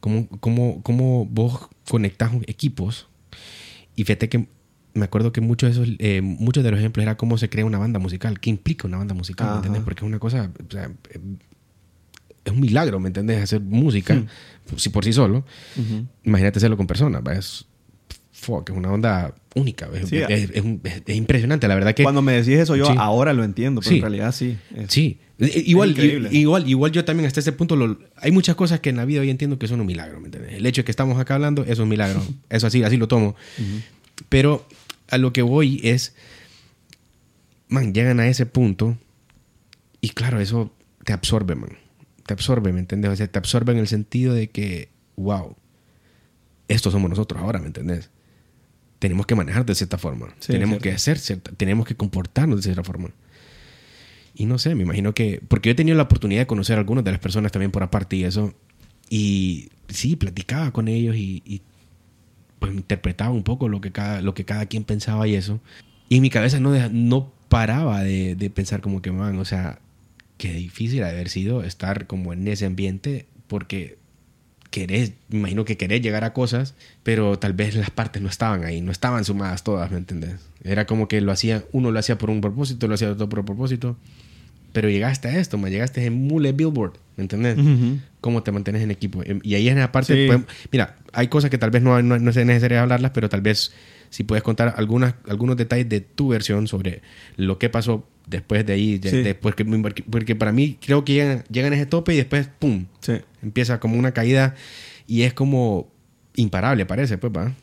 cómo, cómo, cómo vos conectás equipos. Y fíjate que me acuerdo que muchos de, esos, eh, muchos de los ejemplos era cómo se crea una banda musical, qué implica una banda musical, ¿me
Ajá.
entiendes? Porque es una cosa, o sea, es un milagro, ¿me entiendes? Hacer música,
Hmm.
si por sí solo. Imagínate hacerlo con personas, ¿va? Es, fuck, es una onda única, es,
Sí,
es- impresionante, la verdad que...
Cuando me decís eso, yo
Sí.
ahora lo entiendo, pero
Sí.
en realidad sí.
Sí, I- igual,
increíble.
i- igual, igual yo también hasta ese punto, lo- hay muchas cosas que en la vida hoy entiendo que son un milagro, ¿me entiendes? El hecho de que estamos acá hablando es un milagro, eso así, así lo tomo. Pero a lo que voy es, man, llegan a ese punto y claro, eso te absorbe, man. Te absorbe, ¿me entiendes? O sea, te absorbe en el sentido de que, wow, estos somos nosotros ahora, ¿me entendés? tenemos que manejar de cierta forma.
Sí,
tenemos que hacer cierta, tenemos que comportarnos de cierta forma. Y no sé, me imagino que, porque yo he tenido la oportunidad de conocer a algunas de las personas también por aparte y eso, y sí, platicaba con ellos y, y, pues interpretaba un poco lo que cada, lo que cada quien pensaba y eso. Y mi cabeza no, no paraba de, de pensar como que, man, o sea, qué difícil haber sido estar como en ese ambiente porque querés, imagino que querés llegar a cosas, pero tal vez las partes no estaban ahí, no estaban sumadas todas, ¿me entendés? Era como que lo hacía, uno lo hacía por un propósito, lo hacía otro por propósito, pero llegaste a esto, man, llegaste en mule billboard, ¿me entendés? Cómo te mantienes en equipo. Em, Y ahí en la parte,
Sí.
podemos- mira, hay cosas que tal vez no, no, no es necesario hablarlas, pero tal vez si puedes contar algunas, algunos detalles de tu versión sobre lo que pasó después de ahí, de-
Sí.
de- porque, porque para mí creo que llegan, llegan a ese tope y después, ¡pum!,
Sí.
empieza como una caída y es como imparable, parece, pues, va.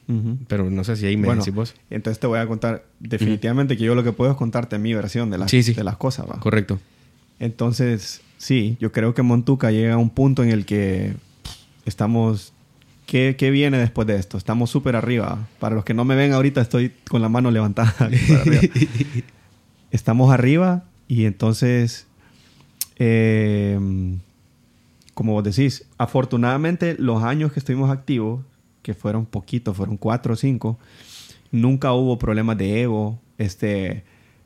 Pero no sé si ahí me
Bueno,
decís vos.
entonces te voy a contar definitivamente que yo lo que puedo es contarte mi versión de las,
Sí,
de las cosas. ¿va?
Correcto.
Entonces, sí, yo creo que Montuca llega a un punto en el que estamos... ¿Qué, qué viene después de esto? Estamos súper arriba. Para los que no me ven ahorita, estoy con la mano levantada. para arriba. Estamos arriba y entonces, eh, como vos decís, afortunadamente los años que estuvimos activos, que fueron poquitos, fueron cuatro o cinco, nunca hubo problemas de ego. Este,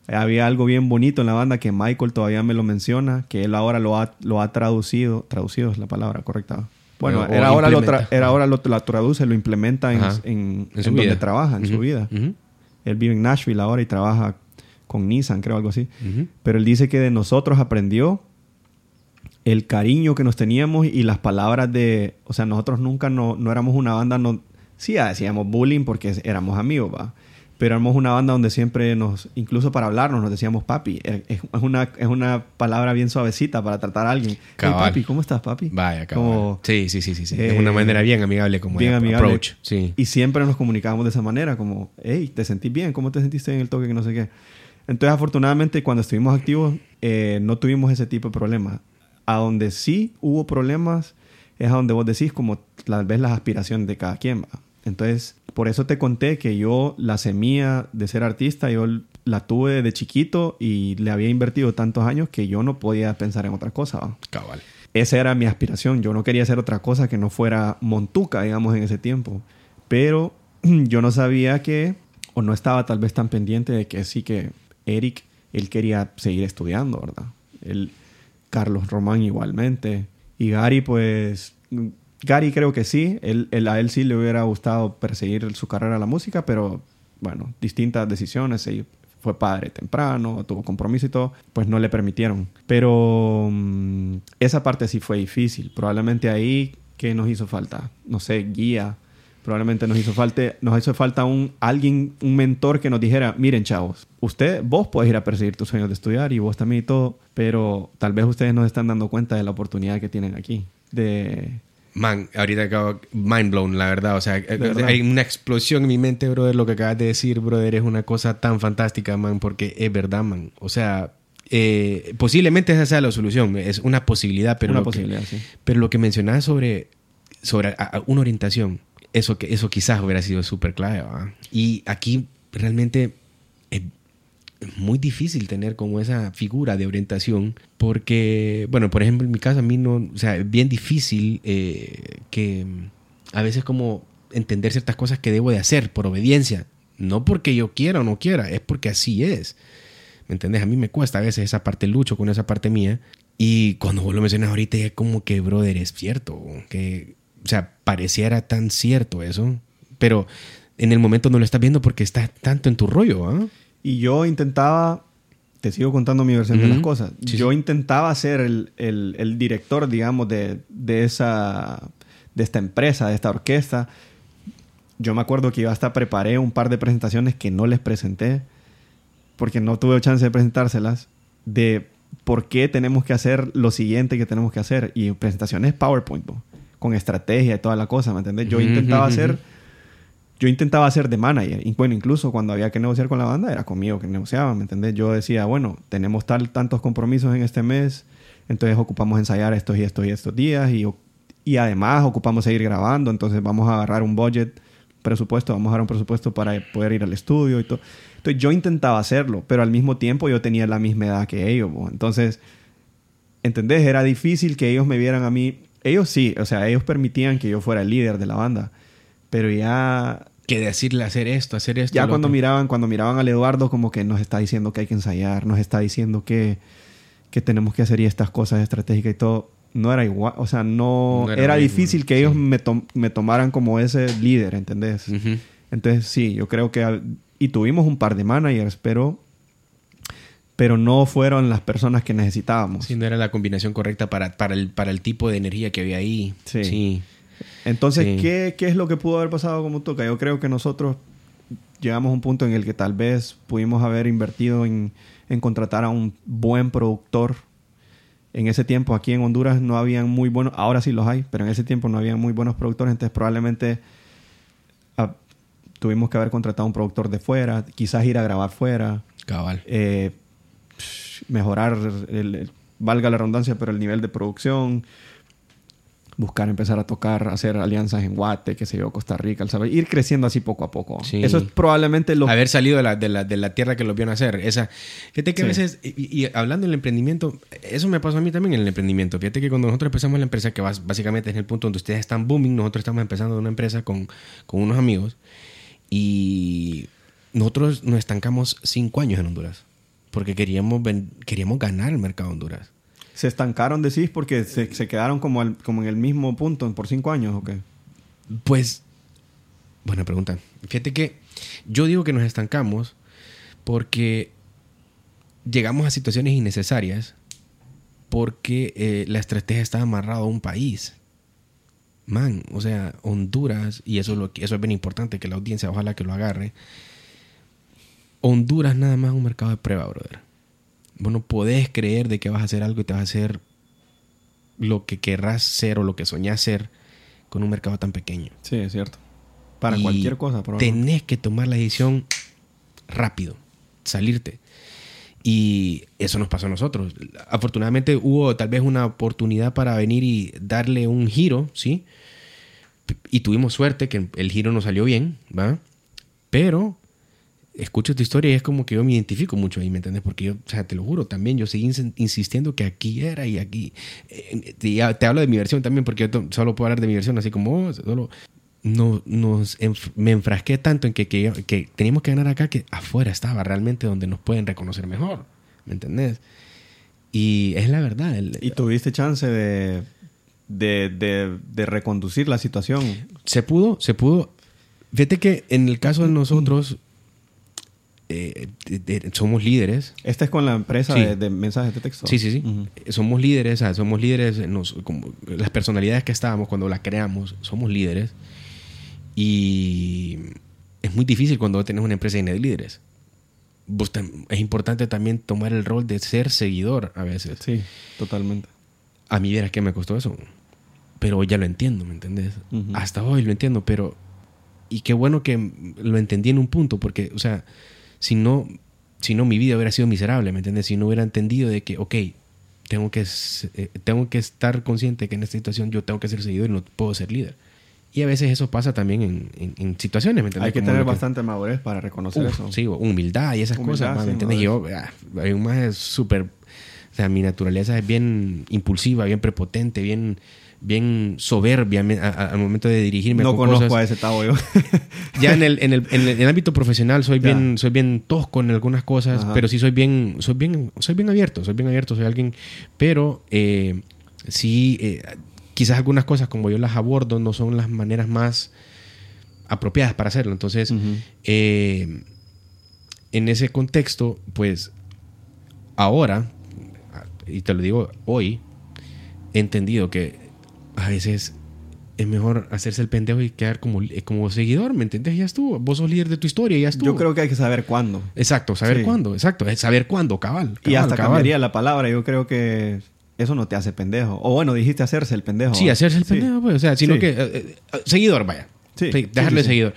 había algo bien bonito en la banda que Michael todavía me lo menciona, que él ahora lo ha, lo ha traducido, traducido es la palabra correcta. Bueno,
O-
era ahora, lo, era ahora lo, la traduce, lo implementa en, en,
En su
en donde trabaja, en su vida. Él vive en Nashville ahora y trabaja con Nissan, creo, algo así. Pero él dice que de nosotros aprendió el cariño que nos teníamos y las palabras de... O sea, nosotros nunca no, no éramos una banda... No, sí, hacíamos bullying porque éramos amigos, va. Pero éramos una banda donde siempre nos... Incluso para hablarnos nos decíamos papi. Es, es una, es una palabra bien suavecita para tratar a alguien. Hey,
Cabal.
papi, ¿cómo estás, papi?
Vaya.
Como-
Sí, sí, sí, sí. sí.
eh,
es una manera bien amigable como
bien amigable.
approach. Sí.
Y siempre nos comunicábamos de esa manera, como, hey, ¿te sentís bien? ¿Cómo te sentiste en el toque? Que no sé qué. Entonces, afortunadamente, cuando estuvimos activos, eh, no tuvimos ese tipo de problemas. A donde sí hubo problemas es a donde vos decís como tal vez las aspiraciones de cada quien. ¿va? Entonces, por eso te conté que yo la semilla de ser artista, yo la tuve de chiquito y le había invertido tantos años que yo no podía pensar en otra cosa. ¿va?
Cabal.
Esa era mi aspiración. Yo no quería hacer otra cosa que no fuera montuca, digamos, en ese tiempo. Pero yo no sabía que, o no estaba tal vez tan pendiente de que sí que Eric, él quería seguir estudiando, ¿verdad? Él, Carlos Román igualmente. Y Gary, pues, Gary creo que sí. Él, a él sí le hubiera gustado perseguir su carrera a la música, pero bueno, distintas decisiones. Él fue padre temprano, tuvo compromiso y todo, pues no le permitieron. Pero mm, esa parte sí fue difícil. Probablemente ahí, ¿qué nos hizo falta? No sé, guía. Probablemente nos hizo falta, nos hizo falta un alguien, un mentor que nos dijera, miren chavos, usted, vos puedes ir a perseguir tus sueños de estudiar y vos también y todo, pero tal vez ustedes no están dando cuenta de la oportunidad que tienen aquí. De,
Man, ahorita acabo mind blown, la verdad. O sea, eh,
verdad.
hay una explosión en mi mente, brother. Lo que acabas de decir, brother, es una cosa tan fantástica, man, porque es verdad, man. O sea, eh, posiblemente esa sea la solución. Es una posibilidad, pero,
una
lo,
posibilidad,
que,
sí.
pero lo que mencionabas sobre, sobre a- a una orientación, eso, eso quizás hubiera sido súper clave. Y aquí realmente es muy difícil tener como esa figura de orientación porque, bueno, por ejemplo, en mi caso a mí no, o sea, es bien difícil eh, que a veces como entender ciertas cosas que debo de hacer por obediencia, no porque yo quiera o no quiera, es porque así es. ¿Me entendés? A mí me cuesta a veces esa parte, lucho con esa parte mía. Y cuando vos lo mencionas ahorita, es como que, brother, es cierto. Que, o sea, pareciera tan cierto eso. Pero en el momento no lo estás viendo porque estás tanto en tu rollo, ¿ah?
Y yo intentaba, te sigo contando mi versión de las cosas.
Sí,
yo
sí.
intentaba ser el, el- el director, digamos, de, de, esa, de esta empresa, de esta orquesta. Yo me acuerdo que yo hasta preparé un par de presentaciones que no les presenté, porque no tuve chance de presentárselas, de por qué tenemos que hacer lo siguiente que tenemos que hacer. Y presentaciones PowerPoint, ¿no? Con estrategia y toda la cosa, ¿me entiendes? Yo intentaba
ujú,
hacer yo intentaba hacer de manager. Y bueno, incluso cuando había que negociar con la banda, era conmigo que negociaba, ¿me entendés? Yo decía, bueno, tenemos tal, tantos compromisos en este mes, entonces ocupamos ensayar estos y estos y estos días, y, y además ocupamos seguir grabando, entonces vamos a agarrar un budget presupuesto, vamos a dar un presupuesto para poder ir al estudio y todo. Entonces yo intentaba hacerlo, pero al mismo tiempo yo tenía la misma edad que ellos. Entonces, ¿entendés? Era difícil que ellos me vieran a mí. Ellos sí, o sea, ellos permitían que yo fuera el líder de la banda, pero ya
que decirle hacer esto, hacer esto.
Ya cuando miraban, cuando miraban al Eduardo, como que nos está diciendo que hay que ensayar, nos está diciendo que, que tenemos que hacer y estas cosas estratégicas y todo, no era igual, o sea, no, era, difícil que ellos me, me, tomaran como ese líder, ¿entendés? Entonces, sí, yo creo que, y tuvimos un par de managers, pero, pero no fueron las personas que necesitábamos.
Sí, no era la combinación correcta para, para, el, para el tipo de energía que había ahí. sí.
Entonces, ¿qué, ¿qué, es lo que pudo haber pasado como toca? Yo creo que nosotros llegamos a un punto en el que tal vez pudimos haber invertido en, en contratar a un buen productor. En ese tiempo aquí en Honduras no habían muy buenos, ahora sí los hay, pero en ese tiempo no habían muy buenos productores, entonces probablemente ah, tuvimos que haber contratado a un productor de fuera, quizás ir a grabar fuera.
Cabal.
Eh, mejorar, el, valga la redundancia, pero el nivel de producción buscar empezar a tocar, hacer alianzas en Guate, qué sé yo, Costa Rica, el saber, ir creciendo así poco a poco. Eso es probablemente lo
Haber salido de la, de la, de la tierra que lo vio nacer. Esa, fíjate que a veces, y, hablando del emprendimiento, eso me pasó a mí también en el emprendimiento. Fíjate que cuando nosotros empezamos la empresa, que básicamente es el punto donde ustedes están booming, nosotros estamos empezando una empresa con, con unos amigos y nosotros nos estancamos cinco años en Honduras porque queríamos, queríamos ganar el mercado de Honduras
se estancaron, decís, porque se, se quedaron como, como en el mismo punto por cinco años o qué?
Pues, buena pregunta. Fíjate que yo digo que nos estancamos porque llegamos a situaciones innecesarias porque eh, la estrategia está amarrada a un país. Man, o sea, Honduras, y eso es, lo, eso es bien importante que la audiencia ojalá que lo agarre. Honduras nada más un mercado de prueba, brother. Vos no podés creer de que vas a hacer algo y te vas a hacer lo que querrás ser o lo que soñás ser con un mercado tan pequeño.
Sí, es cierto. Para cualquier cosa,
Tenés que tomar la decisión rápido, salirte. Y eso nos pasó a nosotros. Afortunadamente hubo tal vez una oportunidad para venir y darle un giro, ¿sí? Y tuvimos suerte que el giro nos salió bien, ¿va? Pero escucho tu historia y es como que yo me identifico mucho ahí, ¿me entiendes? Porque yo, o sea, te lo juro, también yo seguí insistiendo que aquí era y aquí. Eh, te, hablo de mi versión también, porque yo solo puedo hablar de mi versión, así como solo. No, nos, me enfrasqué tanto en que, que, teníamos que ganar acá que afuera estaba realmente donde nos pueden reconocer mejor, ¿me entendés? Y es la verdad.
¿Y tuviste chance de, de, de, de reconducir la situación?
Se pudo, se pudo. Fíjate que en el caso de nosotros, eh, somos líderes.
Esta es con la empresa de, mensajes de texto.
Sí, sí, sí. Somos líderes, somos líderes, como, las personalidades que estábamos cuando las creamos, somos líderes. Y es muy difícil cuando tenés una empresa llena de líderes. es importante también tomar el rol de ser seguidor a veces.
Sí, totalmente.
A mí era que me costó eso. Pero hoy ya lo entiendo, ¿me entendés? Hasta hoy lo entiendo, pero... Y qué bueno que lo entendí en un punto, porque, o sea, si no, si no mi vida hubiera sido miserable, ¿me entiendes? Si no hubiera entendido de que, ok, tengo que, eh, tengo que estar consciente que en esta situación yo tengo que ser seguidor y no puedo ser líder. Y a veces eso pasa también en, en, situaciones, ¿me entiendes?
Hay que tener bastante madurez para reconocer eso.
Sí, humildad y esas cosas, ¿me entiendes? Yo, ah, hay un más súper, o sea, mi naturaleza es bien impulsiva, bien prepotente, bien bien soberbia al momento de dirigirme.
No conozco a ese tabo yo.
ya en el, en, el, en el, ámbito profesional soy bien, soy bien tosco en algunas cosas, pero sí soy bien, soy bien, soy bien abierto, soy bien abierto, soy alguien, pero eh, sí, eh, quizás algunas cosas como yo las abordo no son las maneras más apropiadas para hacerlo. Entonces, eh, en ese contexto, pues ahora, y te lo digo hoy, he entendido que a veces es mejor hacerse el pendejo y quedar como, eh, como seguidor, ¿me entiendes? Ya estuvo. Vos sos líder de tu historia, ya estuvo.
Yo creo que hay que saber cuándo.
Exacto, saber cuándo, exacto. saber cuándo, cabal.
y hasta cambiaría la palabra. Yo creo que eso no te hace pendejo. O bueno, dijiste hacerse el pendejo.
Sí, hacerse el pendejo, pues. O sea, sino que. Eh, eh, seguidor, vaya. Sí. Dejarle seguidor.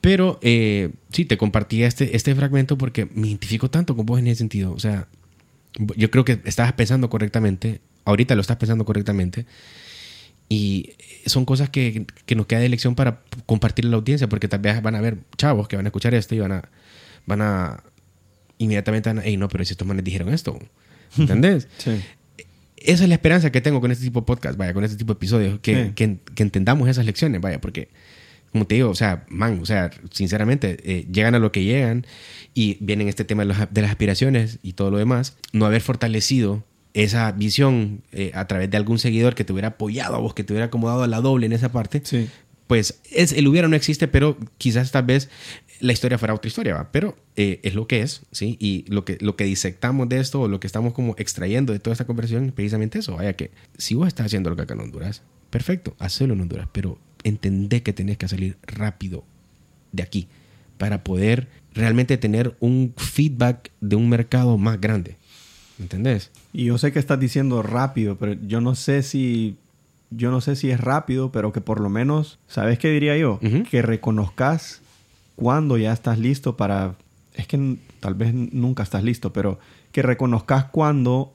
Pero sí, te compartí este, este fragmento porque me identifico tanto con vos en ese sentido. O sea, yo creo que estabas pensando correctamente. Ahorita lo estás pensando correctamente Y son cosas que, que nos queda de lección para compartir a la audiencia, porque tal vez van a ver chavos que van a escuchar esto y van a, van a inmediatamente van a, hey, no, pero si estos manes dijeron esto, ¿entendés?
Sí.
Esa es la esperanza que tengo con este tipo de podcast, vaya, con este tipo de episodios, que,
Sí.
que, que entendamos esas lecciones, vaya, porque, como te digo, o sea, man, o sea, sinceramente, eh, llegan a lo que llegan y vienen este tema de, los- de las aspiraciones y todo lo demás, no haber fortalecido esa visión eh, a través de algún seguidor que te hubiera apoyado a vos, que te hubiera acomodado a la doble en esa parte,
Sí.
pues es, el hubiera no existe, pero quizás tal vez la historia fuera otra historia, ¿va? Pero eh, es lo que es, ¿sí? Y lo que, lo que disectamos de esto, o lo que estamos como extrayendo de toda esta conversación, es precisamente eso, vaya que si vos estás haciendo lo que acá en Honduras, perfecto, hacelo en Honduras, pero entendé que tenés que salir rápido de aquí para poder realmente tener un feedback de un mercado más grande, ¿entendés?
Y yo sé que estás diciendo rápido, pero yo no sé si yo no sé si es rápido, pero que por lo menos, ¿sabes qué diría yo? Que reconozcas cuando ya estás listo para es que tal vez nunca estás listo, pero que reconozcas cuando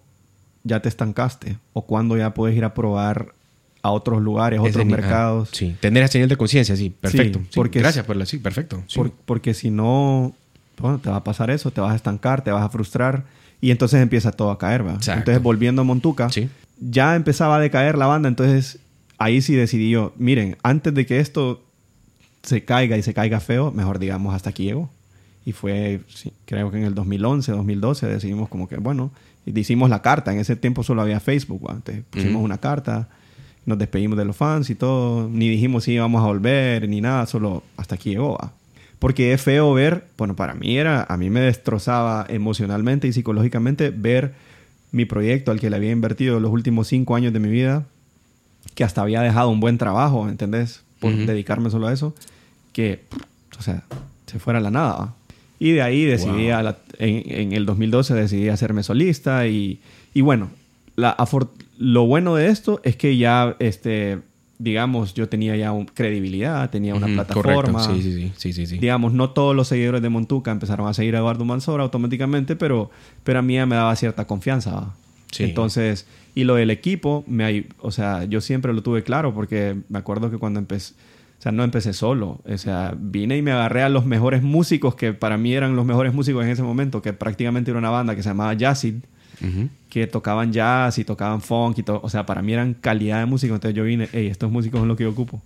ya te estancaste o cuando ya puedes ir a probar a otros lugares, a otros
ni-
mercados.
ah, sí, tener ese nivel de conciencia, sí, perfecto. Sí,
porque-
gracias por la, sí, perfecto. sí.
Por- porque si no, bueno, te va a pasar eso, te vas a estancar, te vas a frustrar y entonces empieza todo a caer. Entonces volviendo a Montuca,
Sí.
ya empezaba a decaer la banda, entonces ahí sí decidí yo, miren, antes de que esto se caiga y se caiga feo, mejor digamos hasta aquí llegó. Y fue, sí, creo que en el 2011, 2012 decidimos como que, bueno, y hicimos la carta. En ese tiempo solo había Facebook, ¿va? Entonces pusimos una carta, nos despedimos de los fans y todo. Ni dijimos si íbamos a volver ni nada, solo hasta aquí llegó, ¿va? Porque es feo ver, bueno, para mí era, a mí me destrozaba emocionalmente y psicológicamente ver mi proyecto al que le había invertido los últimos cinco años de mi vida, que hasta había dejado un buen trabajo, ¿entendés? Por dedicarme solo a eso, que, o sea, se fuera a la nada. Y de ahí decidí,
Wow.
a la- en, en el 2012 decidí hacerme solista y, y bueno, la, lo bueno de esto es que ya, este, digamos, yo tenía ya un- credibilidad, tenía una
Ujú,
plataforma.
Correcto, sí, sí, sí, sí, sí.
Digamos, no todos los seguidores de Montuca empezaron a seguir a Eduardo Mansor automáticamente, pero, pero a mí ya me daba cierta confianza.
Sí.
Entonces, y lo del equipo, me, o sea, yo siempre lo tuve claro porque me acuerdo que cuando empecé, o sea, no empecé solo, o sea, vine y me agarré a los mejores músicos que para mí eran los mejores músicos en ese momento, que prácticamente era una banda que se llamaba Que tocaban jazz y tocaban funk y todo. O sea, para mí eran calidad de músicos. Entonces yo vine, hey, estos músicos son lo que yo ocupo.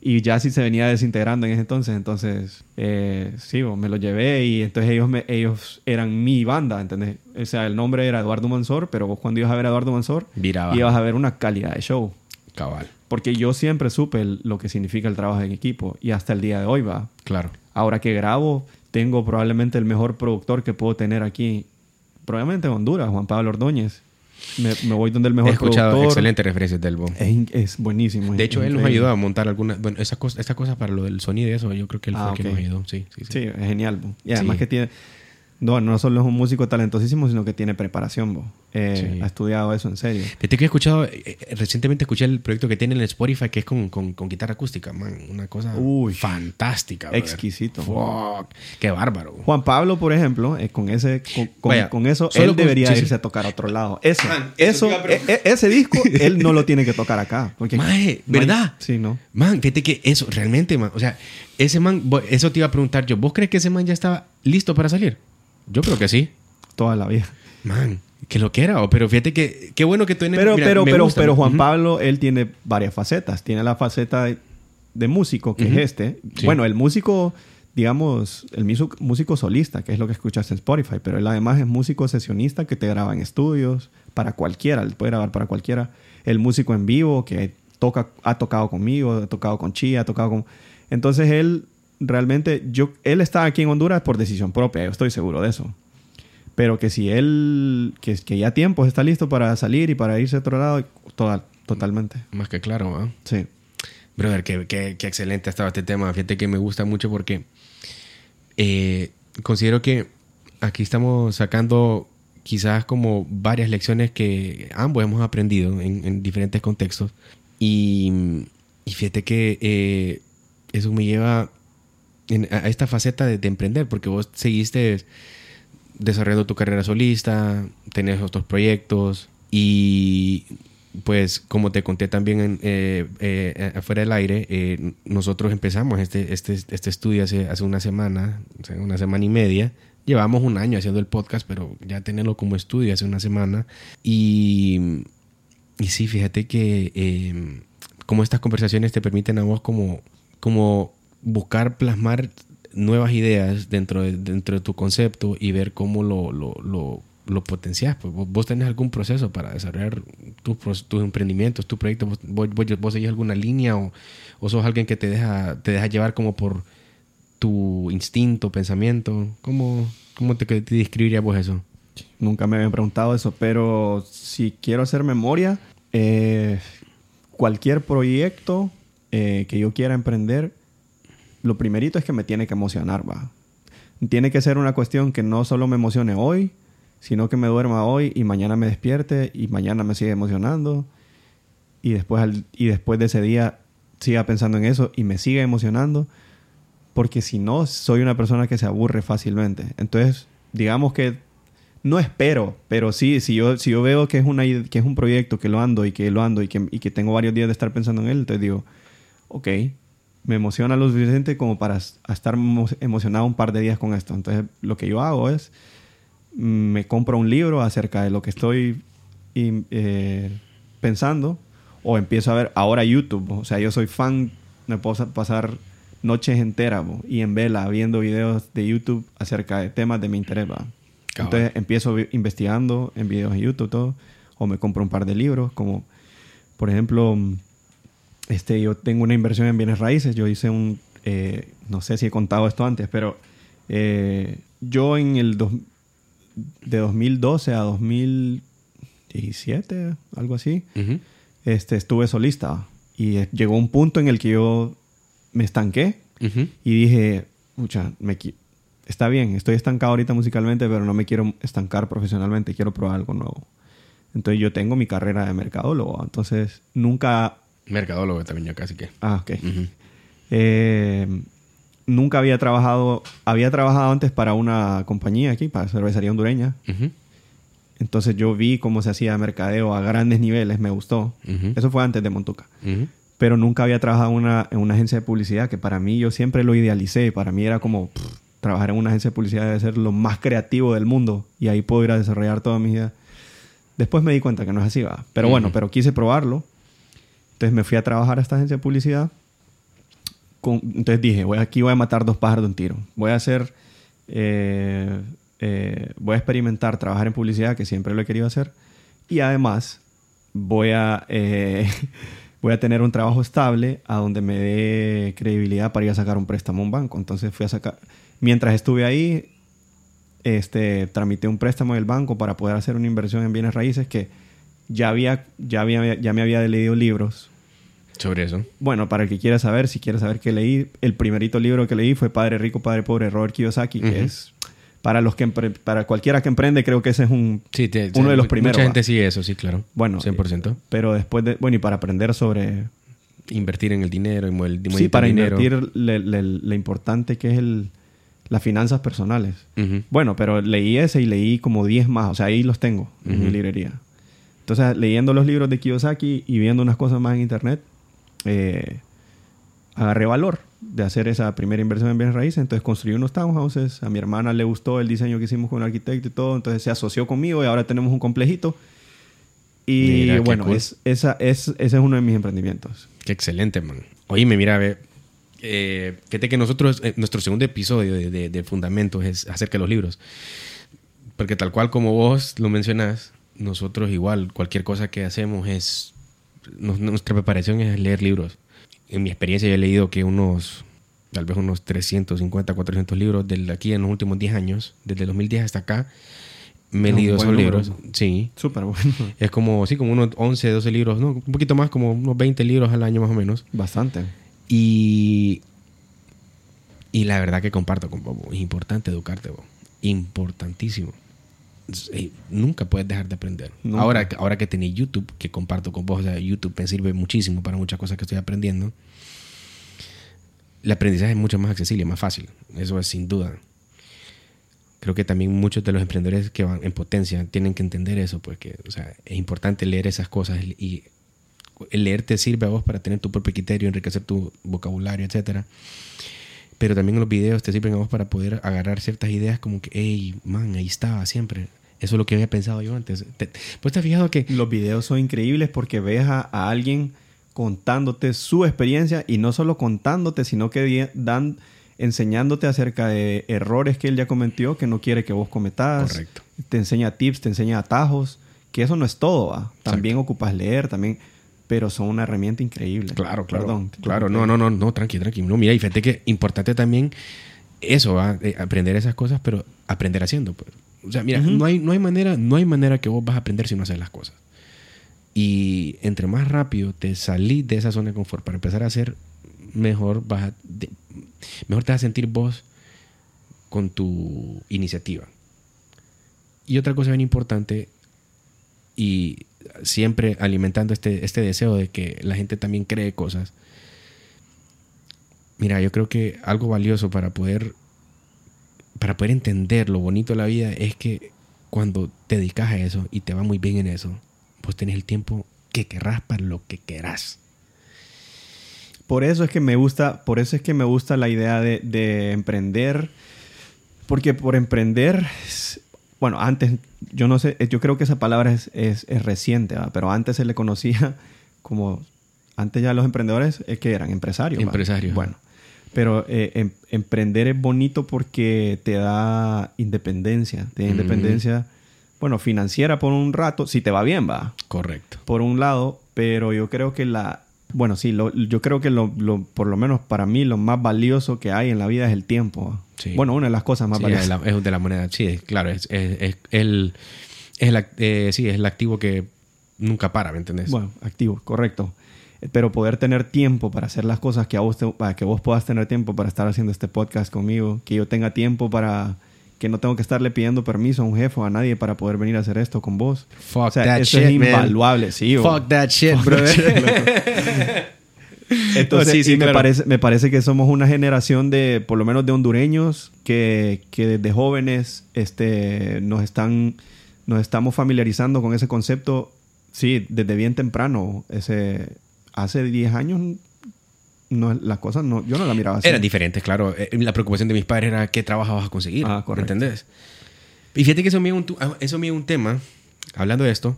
Y Jazzid se venía desintegrando en ese entonces. Entonces, eh, sí, me lo llevé y entonces ellos, me- ellos eran mi banda, ¿entendés? O sea, el nombre era Eduardo Mansor, pero vos cuando ibas a ver a Eduardo Mansor,
Viraba.
ibas a ver una calidad de show.
Cabal.
Porque yo siempre supe el- lo que significa el trabajo en equipo y hasta el día de hoy va.
Claro.
Ahora que grabo, tengo probablemente el mejor productor que puedo tener aquí, probablemente en Honduras, Juan Pablo Ordóñez. Me, me voy donde el mejor
He escuchado
productor.
excelentes referencias del Bo.
Es, buenísimo.
De hecho, él nos ayudó a montar algunas... Bueno, esas cosas, estas cosas para lo del sonido y eso, yo creo que él
Ah,
fue el que
ok.
nos ayudó. Sí, sí, sí.
Sí, es genial. bo. Y además
Sí.
que tiene... No, no solo es un músico talentosísimo, sino que tiene preparación. bo. Eh,
Sí.
Ha estudiado eso en serio.
Fíjate que he escuchado... eh, eh, recientemente escuché el proyecto que tiene en Spotify que es con, con, con guitarra acústica. Man, una cosa
Uy.
fantástica. brother.
Exquisito.
Fuck. Qué bárbaro.
Juan Pablo, por ejemplo, eh, con ese con, con-
Vaya,
con eso, él debería
sí, sí.
irse a tocar a otro lado. Eso,
Man, eso
e- e- ese disco, él no lo tiene que tocar acá. Porque
Maje,
hay-
¿verdad?
sí, no.
Man, fíjate que eso, realmente, man. O sea, ese man, eso te iba a preguntar yo. ¿Vos crees que ese man ya estaba listo para salir? Yo creo que sí.
Toda la vida.
Man, que lo que era. o- Pero fíjate que, qué bueno que tú en
Pero,
mira,
pero, pero,
gusta.
pero Juan. Pablo, él tiene varias facetas. Tiene la faceta de, de músico, que es este.
Sí.
Bueno, el músico, digamos, el músico solista, que es lo que escuchas en Spotify. Pero él además es músico sesionista que te graba en estudios para cualquiera. Él puede grabar para cualquiera. El músico en vivo que toca, ha tocado conmigo, ha tocado con Chia, ha tocado con... Entonces él realmente, yo, él está aquí en Honduras por decisión propia, yo estoy seguro de eso. Pero que si él, que, que ya tiempo está listo para salir y para irse a otro lado, total, totalmente.
Más que claro, ¿ah?
Sí.
Brother, qué, qué- qué excelente ha estado este tema. Fíjate que me gusta mucho porque eh, considero que aquí estamos sacando quizás como varias lecciones que ambos hemos aprendido en, en diferentes contextos. Y, y fíjate que eh, eso me lleva en- a esta faceta de, de emprender, porque vos seguiste desarrollando tu carrera solista, tenés otros proyectos y pues como te conté también en, eh, eh, afuera del aire, eh, nosotros empezamos este, este, este estudio hace, hace una semana, una semana y media. Llevamos un año haciendo el podcast, pero ya tenerlo como estudio hace una semana. Y, y sí, fíjate que como estas conversaciones te permiten a vos como, como buscar plasmar nuevas ideas dentro de, dentro de tu concepto y ver cómo lo, lo, lo, potencias. Pues vos, tenés algún proceso para desarrollar tus, tus emprendimientos, tu proyecto. Vos, vos, seguís alguna línea o, o, sos alguien que te deja, te deja llevar como por tu instinto, pensamiento. ¿Cómo, cómo te, te describirías eso?
Nunca me habían preguntado eso, pero si quiero hacer memoria, eh, cualquier proyecto eh, que yo quiera emprender, lo primerito es que me tiene que emocionar, va. Tiene que ser una cuestión que no solo me emocione hoy, sino que me duerma hoy y mañana me despierte y mañana me sigue emocionando y después, y después de ese día siga pensando en eso y me siga emocionando, porque si no, soy una persona que se aburre fácilmente. Entonces, digamos que no espero, pero sí, si yo, si yo veo que es, una, que es un proyecto que lo ando y que lo ando y que, y que tengo varios días de estar pensando en él, entonces digo, ok, me emociona lo suficiente como para estar emocionado un par de días con esto. Entonces, lo que yo hago es me compro un libro acerca de lo que estoy eh, pensando o empiezo a ver ahora YouTube. O sea, yo soy fan, me puedo pasar noches enteras y en vela viendo videos de YouTube acerca de temas de mi interés. Entonces empiezo investigando en videos de YouTube todo o me compro un par de libros como por ejemplo este yo tengo una inversión en bienes raíces yo hice un eh, no sé si he contado esto antes pero eh, yo en el de 2012 a 2017, algo así, este, estuve solista. Y llegó un punto en el que yo me estanqué y dije, mucha, me está bien, estoy estancado ahorita musicalmente, pero no me quiero estancar profesionalmente, quiero probar algo nuevo. Entonces yo tengo mi carrera de mercadólogo, entonces nunca...
Mercadólogo también yo casi que.
Ah, ok nunca había trabajado, había trabajado antes para una compañía aquí, para cervecería hondureña. Entonces yo vi cómo se hacía mercadeo a grandes niveles, me gustó. Eso fue antes de Montuca. Pero nunca había trabajado una, en una agencia de publicidad, que para mí yo siempre lo idealicé. Para mí era como trabajar en una agencia de publicidad debe ser lo más creativo del mundo y ahí puedo ir a desarrollar toda mi vida. Después me di cuenta que no es así, va. Pero bueno, pero quise probarlo. Entonces me fui a trabajar a esta agencia de publicidad entonces dije, voy, aquí voy a matar dos pájaros de un tiro. Voy a hacer, eh, eh, voy a experimentar trabajar en publicidad, que siempre lo he querido hacer. Y además voy a, eh, voy a tener un trabajo estable a donde me dé credibilidad para ir a sacar un préstamo a un banco. Entonces fui a sacar, mientras estuve ahí, este, tramité un préstamo del banco para poder hacer una inversión en bienes raíces que ya, había, ya, había, ya me había leído libros
sobre eso.
Bueno, para el que quiera saber, si quiere saber qué leí, el primerito libro que leí fue Padre Rico, Padre Pobre, Robert Kiyosaki, que es para los que para cualquiera que emprende, creo que ese es un uno de los primeros.
Mucha gente sigue eso, sí, claro.
Bueno, 100%. pero después de, bueno, y para aprender sobre
invertir en el dinero, y el,
Sí, para invertir lo importante que es el las finanzas personales. Bueno, pero leí ese y leí como 10 más, o sea, ahí los tengo en mi librería. Entonces, leyendo los libros de Kiyosaki y viendo unas cosas más en internet, eh, agarré valor de hacer esa primera inversión en bienes raíces. Entonces construí unos townhouses. A mi hermana le gustó el diseño que hicimos con un arquitecto y todo. Entonces se asoció conmigo y ahora tenemos un complejito. Y bueno, es, esa, es, ese es uno de mis emprendimientos.
Qué excelente, man. Oye, me mira, ve. Eh, fíjate que nosotros, eh, nuestro segundo episodio de, de, Fundamentos es acerca de los libros. Porque tal cual como vos lo mencionas, nosotros igual, cualquier cosa que hacemos es nuestra preparación es leer libros. En mi experiencia yo he leído que unos, tal vez unos 350, 400 libros de aquí en los últimos 10 años, desde 2010 hasta acá, me he leído esos libros. Sí.
Súper bueno.
Es como, sí, como unos 11, 12 libros, no, un poquito más, como unos 20 libros al año más o menos.
Bastante.
Y, y la verdad que comparto con vos, es importante educarte, vos. importantísimo. Eh, nunca puedes dejar de aprender. Ahora, ahora que tenés YouTube, que comparto con vos, YouTube me sirve muchísimo para muchas cosas que estoy aprendiendo. El aprendizaje es mucho más accesible, más fácil. Eso es sin duda. creo que también muchos de los emprendedores que van en potencia tienen que entender eso, pues que, o sea, es importante leer esas cosas y el leer te sirve a vos para tener tu propio criterio, enriquecer tu vocabulario, etcétera. Pero también los videos te sirven a vos para poder agarrar ciertas ideas como que, hey, man, ahí estaba siempre. Eso es lo que había pensado yo antes. pues te has fijado que...
Los videos son increíbles porque ves a, alguien contándote su experiencia y no solo contándote, sino que dan enseñándote acerca de errores que él ya cometió que no quiere que vos cometas.
Correcto.
Te enseña tips, te enseña atajos, que eso no es todo. También ocupas leer, también pero son una herramienta increíble.
Claro, claro. Perdón. Claro, no, no, no, no, tranqui, tranqui. No, mira, y fíjate que importante también eso, ¿va? Eh, aprender esas cosas, pero aprender haciendo. Pues. O sea, mira, no, hay, no, hay manera, no hay manera que vos vas a aprender si no haces las cosas. Y entre más rápido te salís de esa zona de confort para empezar a hacer, mejor, vas mejor te vas a sentir vos con tu iniciativa. Y otra cosa bien importante, y siempre alimentando este, este deseo de que la gente también cree cosas. Mira, yo creo que algo valioso para poder, para poder entender lo bonito de la vida es que cuando te dedicas a eso y te va muy bien en eso, pues tenés el tiempo que querrás para lo que querrás.
Por eso es que me gusta, por eso es que me gusta la idea de, de emprender, porque por emprender bueno, antes, yo no sé, yo creo que esa palabra es, es, reciente, pero antes se le conocía como, antes ya los emprendedores es que eran empresarios.
Empresarios.
Bueno, pero eh, em, emprender es bonito porque te da independencia, te da independencia, bueno, financiera por un rato, si te va bien, va.
Correcto.
Por un lado, pero yo creo que la, bueno, sí, lo, yo creo que lo, lo, por lo menos para mí lo más valioso que hay en la vida es el tiempo. Bueno, una de las cosas más valiosas.
Es, de la moneda, sí, claro, es, es, el, es el, eh, sí, es el activo que nunca para, ¿me entendés?
Bueno, activo, correcto. Pero poder tener tiempo para hacer las cosas que a vos, para que vos puedas tener tiempo para estar haciendo este podcast conmigo, que yo tenga tiempo para que no tengo que estarle pidiendo permiso a un jefe o a nadie para poder venir a hacer esto con vos.
Fuck that shit, es
invaluable, sí.
Fuck that shit,
Entonces, sí, me, parece, me parece que somos una generación de, por lo menos de hondureños, que, que desde jóvenes este, nos, están, nos estamos familiarizando con ese concepto, sí, desde bien temprano. Ese, hace 10 años no, las cosas no, yo no la miraba así.
Eran diferentes, claro. Eh, la preocupación de mis padres era qué trabajo vas a conseguir. Ah, correcto. ¿Entendés? Y fíjate que eso me es un, ah, eso me un tema, hablando de esto,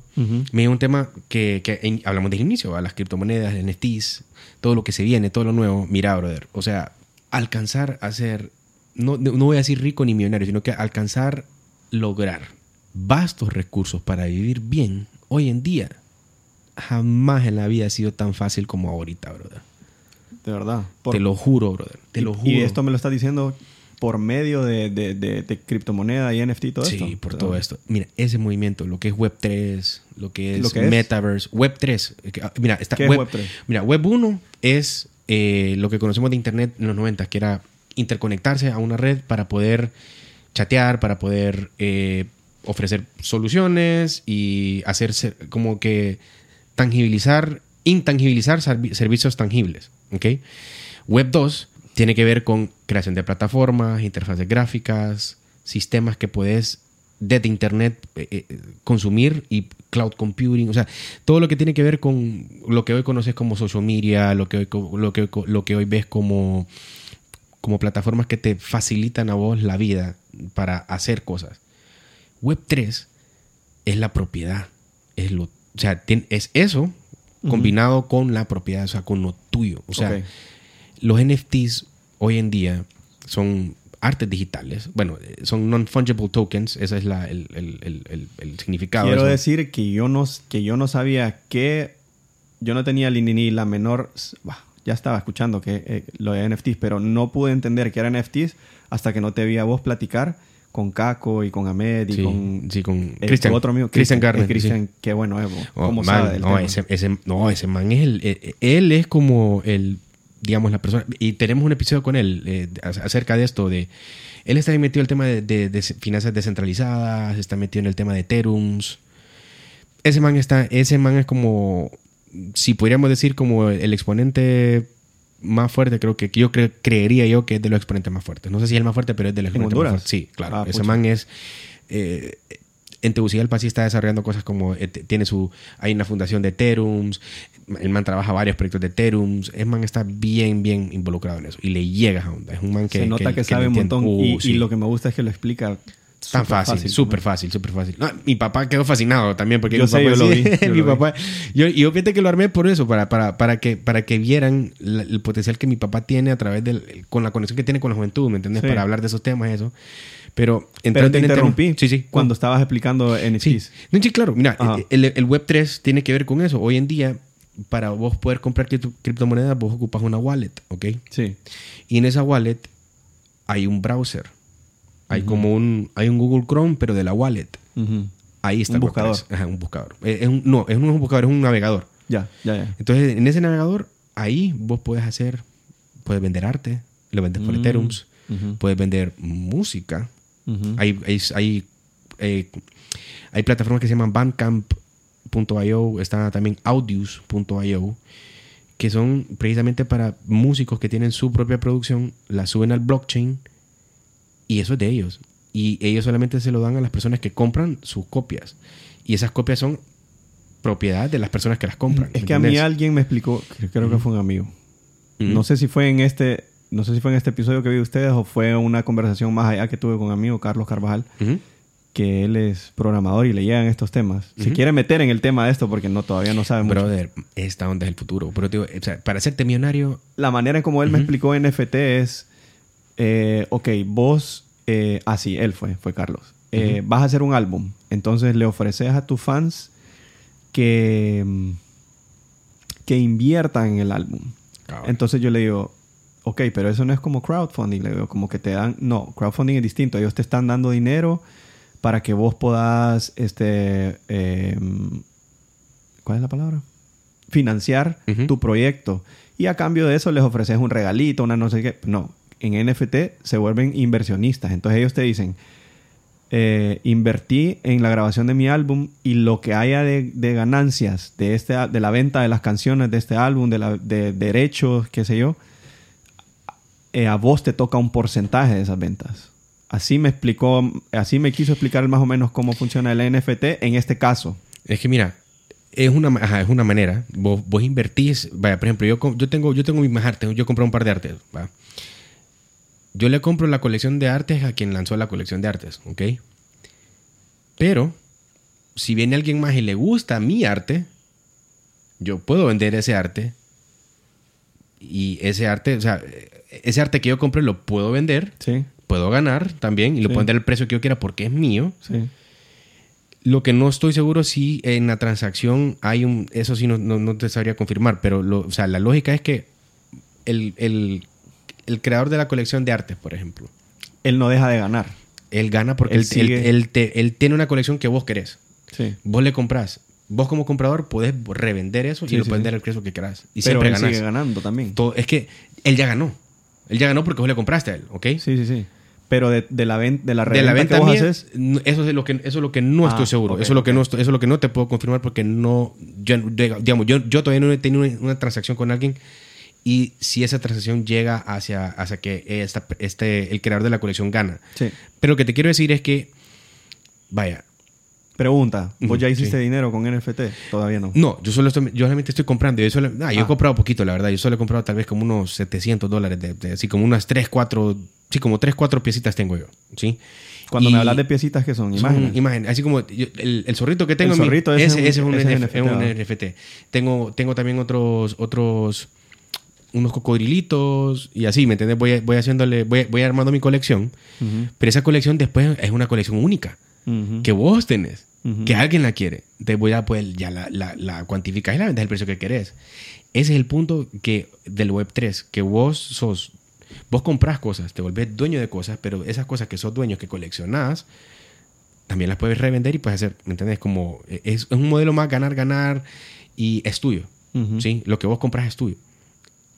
me es un tema que, que hablamos del inicio, a las criptomonedas, NFTs, todo lo que se viene, todo lo nuevo. Mira, brother, o sea, alcanzar a ser, no, no voy a decir rico ni millonario, sino que alcanzar, lograr vastos recursos para vivir bien hoy en día, jamás en la vida ha sido tan fácil como ahorita, brother.
De verdad.
te lo juro, brother. Te lo juro.
Y esto me lo estás diciendo por medio de, de, de, criptomoneda y NFT y todo esto.
Sí, por todo esto. Mira, ese movimiento, lo que es Web3, lo que es, Metaverse, Web3. Ah, mira, está
¿Qué Web, 3
Mira, Web 1 es eh, lo que conocemos de Internet en los 90, que era interconectarse a una red para poder chatear, para poder eh, ofrecer soluciones y hacerse como que tangibilizar, intangibilizar servicios tangibles. Web 2 tiene que ver con creación de plataformas, interfaces gráficas, sistemas que puedes desde Internet eh, eh, consumir y cloud computing, o sea, todo lo que tiene que ver con lo que hoy conoces como social media, lo que hoy, lo que, lo que hoy ves como, como plataformas que te facilitan a vos la vida para hacer cosas. Web 3 es la propiedad, es lo, o sea, es eso combinado con la propiedad, o sea, con lo tuyo. O sea, los NFTs hoy en día son artes digitales. Bueno, son non-fungible tokens, ese es la, el, el, el, significado.
Quiero decir que yo, no, que yo no sabía que... Yo no tenía ni la menor... ya estaba escuchando que eh, lo de NFTs, pero no pude entender que eran NFTs hasta que no te vi a vos platicar con Caco y con Ahmed y con,
sí, con Christian,
otro amigo.
Christian Garner.
Christian, qué bueno es.
Oh, ¿Cómo sabe no, Ese, ese, no, ese man es el... Eh, él es como el, digamos, la persona... Y tenemos un episodio con él eh, acerca de esto, de... Él está metido en el tema de, de, finanzas descentralizadas, está metido en el tema de Terums. Ese man está... Ese man es como... Si podríamos decir como el exponente más fuerte, creo que yo cre- creería yo que es de los exponentes más fuertes. No sé si es el más fuerte, pero es de los
¿En
exponentes
Honduras?
más fuertes. Sí, claro.
Ah,
Ese
pucha.
man es... eh, en Tegucigalpa sí está desarrollando cosas como... eh, tiene su... Hay una fundación de Terums. El man trabaja varios proyectos de Terums. El man está bien, bien involucrado en eso. Y le llega a onda. Es un man que...
Se nota que, sabe un montón.
Uh,
y, y
sí.
lo que me gusta es que lo explica.
Tan fácil, súper fácil, súper fácil. No, mi papá quedó fascinado también porque
Yo
mi
sé,
papá
yo lo
sí-
vi, yo
mi
lo vi.
papá, yo, fíjate que lo armé por eso, para, para, para, que, para que vieran la- el potencial que mi papá tiene a través del, con la conexión que tiene con la juventud, ¿me entiendes?
Sí.
Para hablar de esos temas y eso. Pero,
Pero te interrumpí
sí, sí.
cuando estabas explicando
Sí.
NFTs.
No, sí, claro. Mira,
Ajá.
el, el Web 3 tiene que ver con eso. Hoy en día, para vos poder comprar cripto- criptomonedas, vos ocupas una wallet, ¿ok?
Sí.
Y en esa wallet hay un browser. Hay como un, hay un Google Chrome, pero de la wallet. Ahí está
Un buscador.
Ajá, un buscador. Eh, Es un- no, es un, no es un buscador, es un navegador.
Ya, ya, ya.
Entonces, en ese navegador, ahí vos puedes hacer, puedes vender arte, lo vendes por
Mm.
Ethereum, puedes vender música. Hay, hay, hay, eh, hay plataformas que se llaman Bandcamp.io, está también Audius.io, que son precisamente para músicos que tienen su propia producción, la suben al blockchain y eso es de ellos. Y ellos solamente se lo dan a las personas que compran sus copias. Y esas copias son propiedad de las personas que las compran.
Es
¿me
que a mí alguien me explicó, que creo que fue un amigo. No sé si fue en este, no sé si fue en este episodio que vi de ustedes o fue una conversación más allá que tuve con un amigo, Carlos Carvajal, que él es programador y le llegan estos temas. Se
Ujú.
quiere meter en el tema de esto porque no todavía no sabe mucho.
Brother, esta onda es el futuro. Pero digo, o sea, para hacerte millonario,
La manera en como él me explicó NFT es, eh, ok, vos, eh, ah sí, él fue, fue Carlos. Eh, Vas a hacer un álbum, entonces le ofreces a tus fans que, mm, que inviertan en el álbum.
Cabal.
Entonces yo le digo, ok, pero eso no es como crowdfunding. Le digo, como que te dan, no, crowdfunding es distinto. Ellos te están dando dinero para que vos puedas, este, eh, ¿cuál es la palabra? Financiar tu proyecto. Y a cambio de eso les ofreces un regalito, una no sé qué. No, en NFT se vuelven inversionistas. Entonces ellos te dicen, eh, invertí en la grabación de mi álbum y lo que haya de, de ganancias de, este, de la venta de las canciones de este álbum, de, la, de derechos, qué sé yo, eh, a vos te toca un porcentaje de esas ventas. Así me explicó, así me quiso explicar más o menos cómo funciona el NFT en este caso.
Es que mira, es una, ajá, es una manera. Vos, vos invertís, vaya, por ejemplo, yo, yo tengo, yo tengo mis artes, yo compré un par de artes, ¿va? Yo le compro la colección de artes a quien lanzó la colección de artes, ¿ok? Pero, si viene alguien más y le gusta mi arte, yo puedo vender ese arte. Y ese arte, o sea, ese arte que yo compré lo puedo vender,
Sí,
puedo ganar también y lo
Sí.
puedo vender al precio que yo quiera porque es mío.
sí.
Lo que no estoy seguro si en la transacción hay un... Eso sí no, no, no te sabría confirmar, pero lo, o sea, la lógica es que el, el- el creador de la colección de artes, por ejemplo,
Él no deja de ganar.
él gana porque
Él
él, él-
sigue-
él te- él tiene una colección que vos querés.
Sí.
Vos le compras. Vos como comprador podés revender eso
Sí,
y lo
sí,
puedes vender al precio que querás. Y
Pero
siempre
él
ganás.
sigue ganando también.
Todo- es que él ya ganó. Él ya ganó porque vos le compraste a él, ¿ok?
Sí, sí, sí. Pero de, de la, ven- de la
de la venta
que vos
mía,
haces,
eso es lo que eso es lo que no
Ah,
estoy seguro
ok,
eso es lo que no eso es lo que no te puedo confirmar porque no yo, digamos yo, yo todavía no he tenido una, una transacción con alguien y si esa transacción llega hacia hacia que esta- este el creador de la colección gana
sí.
pero lo que te quiero decir es que vaya
Pregunta, ¿vos ya hiciste
sí.
dinero con NFT? Todavía no.
no yo solo estoy, yo solamente estoy comprando yo solo ah, yo he
Ah.
comprado poquito la verdad yo solo he comprado tal vez como unos 700 dólares de, de- así como unas 3 4 sí como 3 4 piecitas tengo yo sí
Cuando
Y-
me hablas de piecitas que son
Son
imágenes.
imágenes. Así como yo- el, el zorrito que tengo.
El
en mi-
zorrito, ese
ese,
es
ese es
un-
un,
ese es
un
NFT,
NFT. Tengo, tengo también otros, otros, unos cocodrilitos y así, ¿me entiendes? Voy, voy haciéndole, voy, voy armando mi colección. Pero esa colección después es una colección única que vos tenés, que alguien la quiere. Te voy a poder, ya la, la, la cuantificas y la vendes al precio que querés. Ese es el punto que del Web3, que vos sos, vos compras cosas, te volvés dueño de cosas, pero esas cosas que sos dueño, que coleccionás, también las puedes revender y puedes hacer, ¿me entiendes? Como, es, es un modelo más ganar, ganar y es tuyo. ¿sí? Lo que vos compras es tuyo.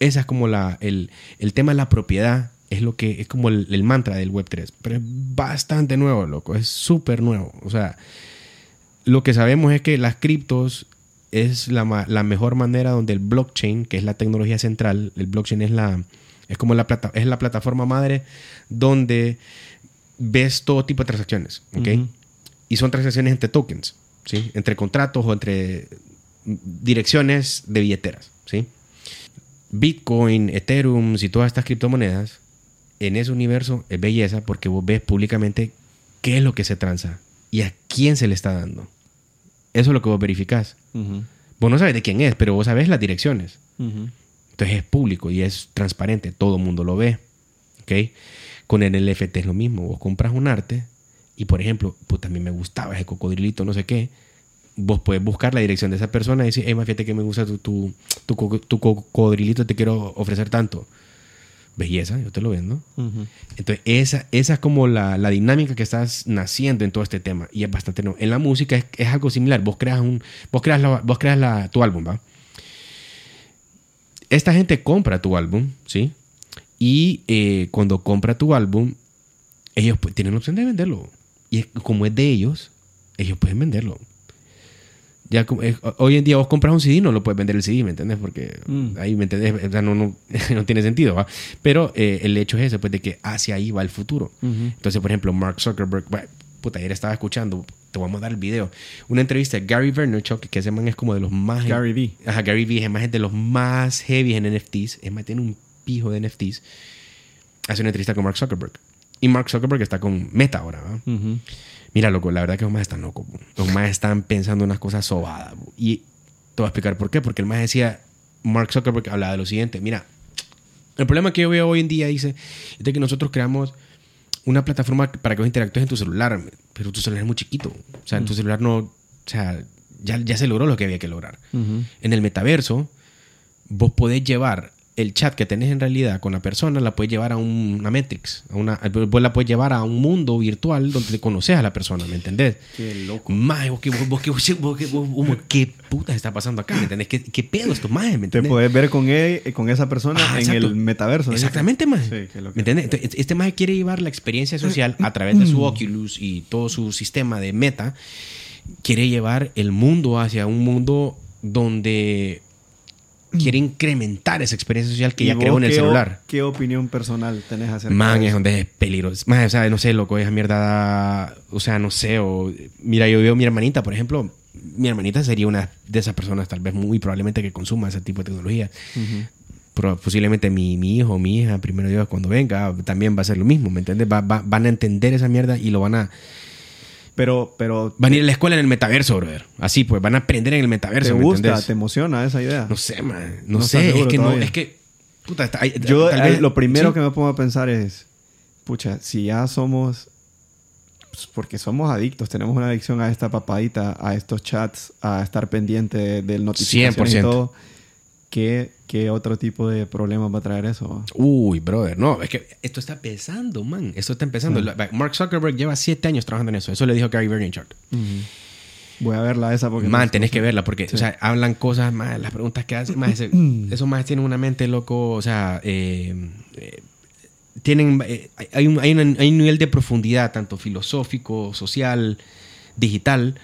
Esa es como la, el, el tema de la propiedad, es lo que, es como el, el mantra del Web3, pero es bastante nuevo, loco, es súper nuevo. O sea, lo que sabemos es que las criptos es la, la, mejor manera donde el blockchain, que es la tecnología central, el blockchain es la es como la plata, es la plataforma madre donde ves todo tipo de transacciones, ¿ok? Y son transacciones entre tokens, ¿sí? Entre contratos o entre direcciones de billeteras, ¿sí? Bitcoin, Ethereum y todas estas criptomonedas, en ese universo es belleza porque vos ves públicamente qué es lo que se transa y a quién se le está dando. Eso es lo que vos verificás. Vos no sabes de quién es, pero vos sabés las direcciones. Entonces es público y es transparente, todo el mundo lo ve. ¿Ok? Con el NFT es lo mismo. Vos compras un arte y, por ejemplo, pues también me gustaba ese cocodrilito, no sé qué. Vos puedes buscar la dirección de esa persona y decir, hey, más fíjate que me gusta tu, tu, tu, cocodrilito, te quiero ofrecer tanto. Belleza, yo te lo vendo. Entonces, esa, esa es como la, la, dinámica que estás naciendo en todo este tema. Y es bastante. No. En la música es, es, algo similar. Vos creas, un, vos creas, la, vos creas la, tu álbum, ¿va? esta gente compra tu álbum, ¿sí? Y eh, cuando compra tu álbum, ellos tienen la opción de venderlo. Y como es de ellos, ellos pueden venderlo. Ya, eh, hoy en día vos compras un CD no lo puedes vender el CD, ¿me entiendes? Porque mm. ahí, ¿me entiendes? no, no, no, tiene sentido, ¿va? Pero eh, el hecho es ese, pues, de que hacia ahí va el futuro. Entonces, por ejemplo, Mark Zuckerberg, puta, ayer estaba escuchando, te vamos a dar el video, una entrevista de Gary Vaynerchuk, que ese man es como de los más...
Gary V.
Ajá, Gary V, es más de los más heavy en NFTs, es más, tiene un pijo de NFTs. Hace una entrevista con Mark Zuckerberg. Y Mark Zuckerberg está con Meta ahora, ¿va? Mira, loco, la verdad que los más están locos. Los más están pensando unas cosas sobadas. Y te voy a explicar por qué. Porque el más decía, Mark Zuckerberg hablaba de lo siguiente. Mira, el problema que yo veo hoy en día, dice, es de que nosotros creamos una plataforma para que vos interactúes en tu celular, pero tu celular es muy chiquito. O sea, en tu celular no. O sea, ya, ya se logró lo que había que lograr. En el metaverso, vos podés llevar el chat que tenés en realidad con la persona la puedes llevar a una Matrix, a una, vos la puedes llevar a un mundo virtual donde conoces a la persona, ¿me entendés?
Qué loco.
Más, vos, vos, vos, ¿qué puta está pasando acá? ¿Me entendés? ¿Qué, qué pedo esto, más? ¿me
Te puedes ver con él, con esa persona ah, en el metaverso.
Exactamente, más. Sí, ¿Me entendés? este más quiere llevar la experiencia social a través de su Oculus y todo su sistema de meta, quiere llevar el mundo hacia un mundo donde quiere incrementar esa experiencia social que ya creó en el celular.
¿Qué opinión personal tenés acerca
Man, es donde es peligroso. Man, o sea, no sé, loco, esa mierda, o sea, no sé, o mira, yo veo a mi hermanita, por ejemplo, mi hermanita sería una de esas personas tal vez muy probablemente que consuma ese tipo de tecnología. posiblemente mi, mi hijo mi hija, primero Dios, cuando venga, también va a ser lo mismo, ¿me entiendes? van a entender esa mierda y lo van a
pero, pero.
Van a ir a la escuela en el metaverso, brother. Así, pues, van a aprender en el metaverso.
¿Te gusta? ¿Te emociona esa idea?
No sé, man. No, sé. Es que no. Es que. Puta,
Yo, lo primero que me pongo a pensar es. Pucha, si ya somos. Pues, porque somos adictos, tenemos una adicción a esta papadita, a estos chats, a estar pendiente del notificación y todo. ¿Qué, ¿Qué otro tipo de problemas va a traer eso?
Uy, brother, no, es que esto está empezando, man. Esto está empezando. Mark Zuckerberg lleva siete años trabajando en eso. Eso le dijo Gary Vaynerchuk.
Voy a verla esa porque...
Man, tenés que verla porque, o sea, hablan cosas más, las preguntas que hacen, más, eso más tienen una mente loco, o sea, eh, eh, tienen, eh, hay, un, hay, un, nivel de profundidad, tanto filosófico, social, digital,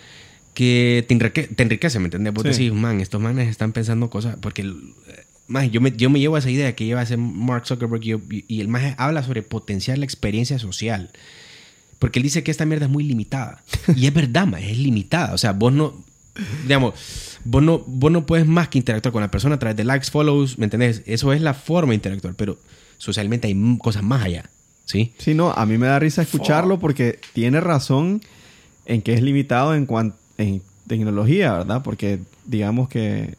que te, enriquece, ¿me entiendes? Vos decís, man, estos manes están pensando cosas, porque más, yo me, yo me llevo a esa idea que lleva a ser Mark Zuckerberg y, el más habla sobre potenciar la experiencia social. Porque él dice que esta mierda es muy limitada. Y es verdad, más, es limitada. O sea, vos no, digamos, vos no, vos no puedes más que interactuar con la persona a través de likes, follows, ¿me entendés? Eso es la forma de interactuar, pero socialmente hay cosas más allá, ¿sí?
Sí, no, a mí me da risa escucharlo porque tiene razón en que es limitado en cuanto en tecnología, ¿verdad? Porque digamos que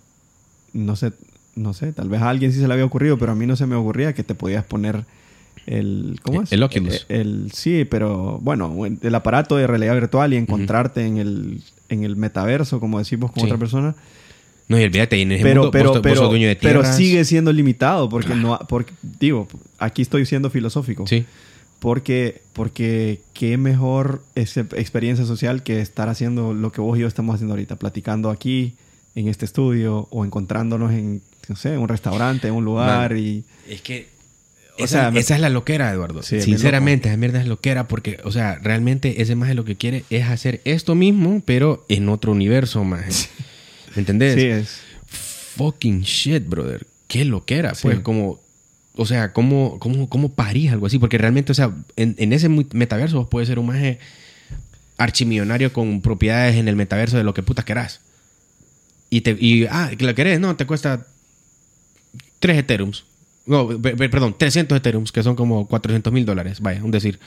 no sé, no sé, tal vez a alguien sí se le había ocurrido, pero a mí no se me ocurría que te podías poner el ¿cómo es?
El Oculus.
El, sí, pero bueno, el aparato de realidad virtual y encontrarte en el en el metaverso, como decimos con otra persona.
No, y olvídate, en
pero, pero, pero, pero sigue siendo limitado porque no porque digo, aquí estoy siendo filosófico.
Sí.
Porque, porque qué mejor experiencia social que estar haciendo lo que vos y yo estamos haciendo ahorita, platicando aquí en este estudio o encontrándonos en no sé, un restaurante, un lugar y...
Es que... esa, esa es la loquera, Eduardo. Sinceramente, esa mierda es loquera porque, o sea, realmente ese más lo que quiere es hacer esto mismo, pero en otro universo más. ¿Me entendés?
Sí, es.
Fucking shit, brother. Qué lo que era. Pues como, o sea, ¿cómo, cómo, cómo parís algo así? Porque realmente, o sea, en, en ese metaverso vos puedes ser un maje archimillonario con propiedades en el metaverso de lo que putas querás. Y, te, y ah, que lo querés, no, te cuesta 3 Ethereums. No, pe- pe- perdón, 300 Ethereums, que son como 400 mil dólares. Vaya, un decir.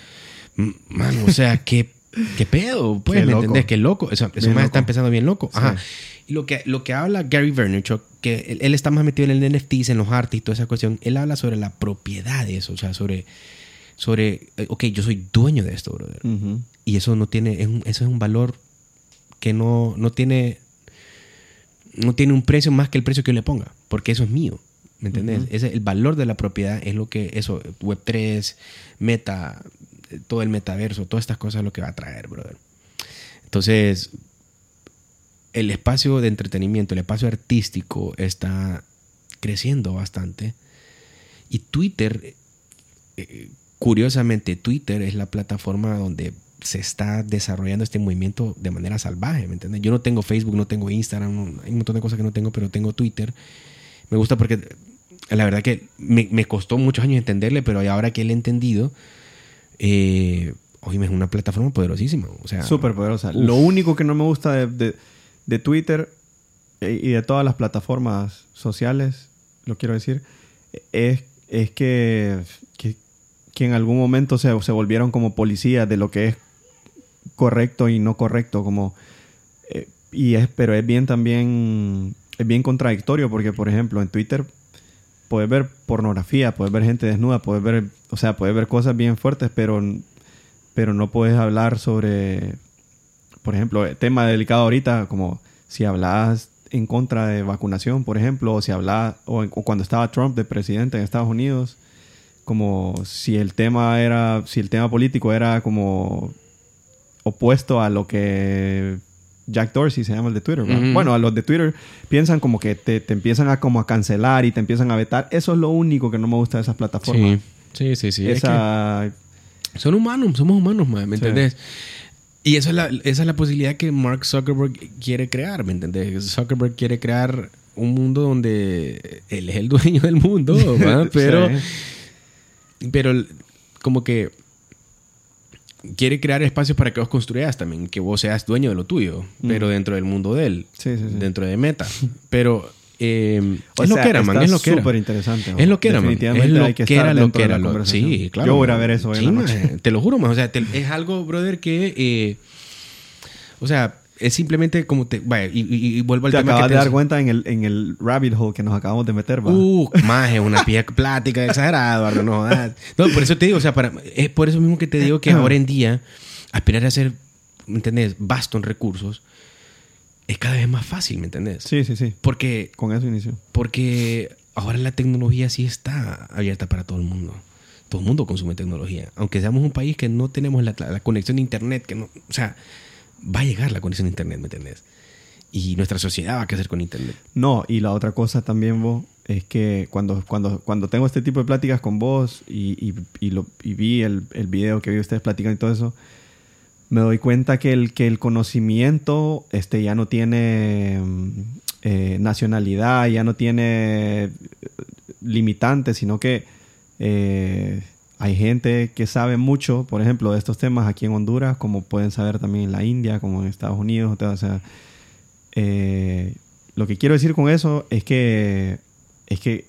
M- Mano, o sea, ¿qué, qué pedo? Pues,
Qué
¿me
loco.
entendés? Qué loco. Eso, eso más
loco.
está empezando bien loco. Ajá.
Sí.
Y lo que, lo que habla Gary Vaynerchuk, que él, él está más metido en el NFTs, en los artes y toda esa cuestión, él habla sobre la propiedad de eso, o sea, sobre, sobre eh, ok, yo soy dueño de esto, brother.
Ujú.
Y eso no tiene, es un- eso es un valor que no, no tiene, no tiene un precio más que el precio que yo le ponga, porque eso es mío. ¿Me entendés? Ese- el valor de la propiedad es lo que, eso, Web3, Meta, todo el metaverso, todas estas cosas es lo que va a traer, brother. Entonces, el espacio de entretenimiento, el espacio artístico está creciendo bastante. Y Twitter, eh, curiosamente, Twitter es la plataforma donde se está desarrollando este movimiento de manera salvaje, ¿me entiendes? Yo no tengo Facebook, no tengo Instagram, no- hay un montón de cosas que no tengo, pero tengo Twitter. Me gusta porque la verdad que me, me costó muchos años entenderle, pero ahora que le he entendido, eh, oíme, es una plataforma poderosísima. O sea,
Súper poderosa.
uf.
Lo único que no me gusta de, de- de Twitter eh, y de todas las plataformas sociales, lo quiero decir, es, es que, que, que en algún momento se, se volvieron como policías de lo que es correcto y no correcto. Como, eh, y es, pero es bien también, es bien contradictorio porque, por ejemplo, en Twitter puedes ver pornografía, puedes ver gente desnuda, puedes ver, o sea, puedes ver cosas bien fuertes, pero, pero no puedes hablar sobre, por ejemplo, el tema delicado ahorita, como si hablas en contra de vacunación, por ejemplo, o si hablas, o cuando estaba Trump de presidente en Estados Unidos, como si el tema era, si el tema político era como opuesto a lo que Jack Dorsey se llama el de Twitter. Bueno, a los de Twitter piensan como que te, te empiezan a como a cancelar y te empiezan a vetar. Eso es lo único que no me gusta de esas plataformas.
Sí, sí, sí. sí. Es
Esa,
que son humanos, somos humanos, man, ¿me
Sí.
entendés? Y esa es, la, esa es la posibilidad que Mark Zuckerberg quiere crear, ¿me entendés? Zuckerberg quiere crear un mundo donde él es el dueño del mundo, ¿verdad? pero,
Sí.
pero como que quiere crear espacios para que vos construyas también, que vos seas dueño de lo tuyo, pero dentro del mundo de él,
Sí, sí, sí.
dentro de Meta. Pero eh, es lo que era, man, es lo que era.
súper interesante.
Es lo que era, man. Es lo
que
era, lo que era. lo-. Sí, claro.
Yo voy a ver eso hoy
Sí,
en la noche.
man, Te lo juro, man. O sea, te- es algo, brother, que... eh, o sea, es simplemente como te... Vaya, y, y- y vuelvo al
Te
tema
acabas
que
de dar cuenta en el, en el rabbit hole que nos acabamos de meter, ¿va?
Uh, más es una pie plática exagerada, Eduardo, no jodas. No, por eso te digo, o sea, para, es por eso mismo que te digo que ahora en día aspirar a ser, ¿me entendés? Vasto en recursos es cada vez más fácil, ¿me entendés?
Sí, sí, sí.
Porque
Con eso inició.
porque ahora la tecnología sí está abierta para todo el mundo. Todo el mundo consume tecnología. Aunque seamos un país que no tenemos la, la conexión de internet, que no, o sea, va a llegar la conexión de internet, ¿me entendés? Y nuestra sociedad va a crecer con internet.
No, y la otra cosa también, vos, es que cuando, cuando, cuando tengo este tipo de pláticas con vos y, y vi el, el video que vi ustedes platicando y todo eso, me doy cuenta que el, que el conocimiento este, ya no tiene mm, eh, nacionalidad, ya no tiene eh, limitantes, sino que eh, hay gente que sabe mucho, por ejemplo, de estos temas aquí en Honduras, como pueden saber también en la India, como en Estados Unidos, o sea, eh, lo que quiero decir con eso es que, es que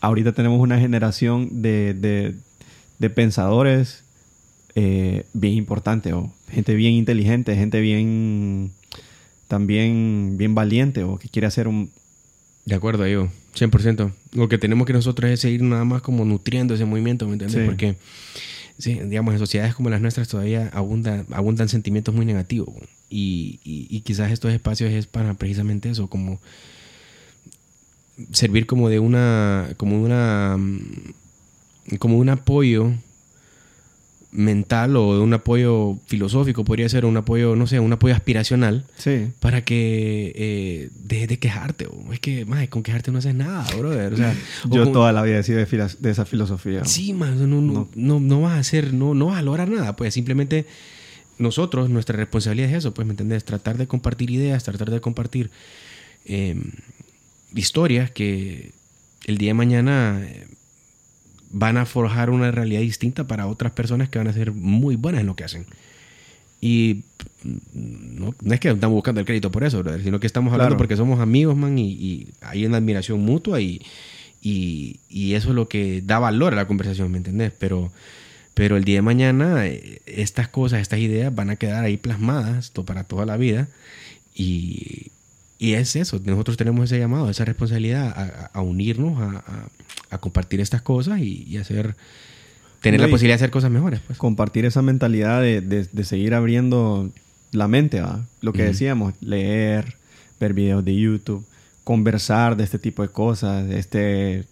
ahorita tenemos una generación de, de, pensadores eh, bien importante, o gente bien inteligente, gente bien también bien valiente, o que quiere hacer un...
De acuerdo, yo, 100%. Lo que tenemos que nosotros es seguir nada más como nutriendo ese movimiento, ¿me entiendes?
Sí.
Porque, sí, digamos, en sociedades como las nuestras todavía abundan, abundan sentimientos muy negativos. Y, y, y quizás estos espacios es para precisamente eso, como servir como de una, como una, mm, como un apoyo mental o de un apoyo filosófico, podría ser un apoyo, no sé, un apoyo aspiracional
Sí,
para que eh, dejes de quejarte. o Es que, más con quejarte no haces nada, brother. O sea, o
yo
con-
toda la vida he sido de, esa filosofía.
Sí, man, no, no, no, no, no vas a hacer, no, no vas a lograr nada. Pues simplemente nosotros, nuestra responsabilidad es eso, pues, ¿me entendés? Tratar de compartir ideas, tratar de compartir eh, historias que el día de mañana eh, van a forjar una realidad distinta para otras personas que van a ser muy buenas en lo que hacen. Y no, no es que estamos buscando el crédito por eso, brother, sino que estamos hablando
Claro.
porque somos amigos, man, y, y hay una admiración mutua y, y, y eso es lo que da valor a la conversación, ¿me entendés? Pero, pero el día de mañana eh, estas cosas, estas ideas van a quedar ahí plasmadas to- para toda la vida y, y es eso, nosotros tenemos ese llamado, esa responsabilidad a, unirnos, a, a- a compartir estas cosas y, y hacer, tener
No,
la posibilidad de hacer cosas mejores. Pues.
compartir esa mentalidad de, de- de seguir abriendo la mente, ¿va? Lo que decíamos, leer, ver videos de YouTube, conversar de este tipo de cosas, este,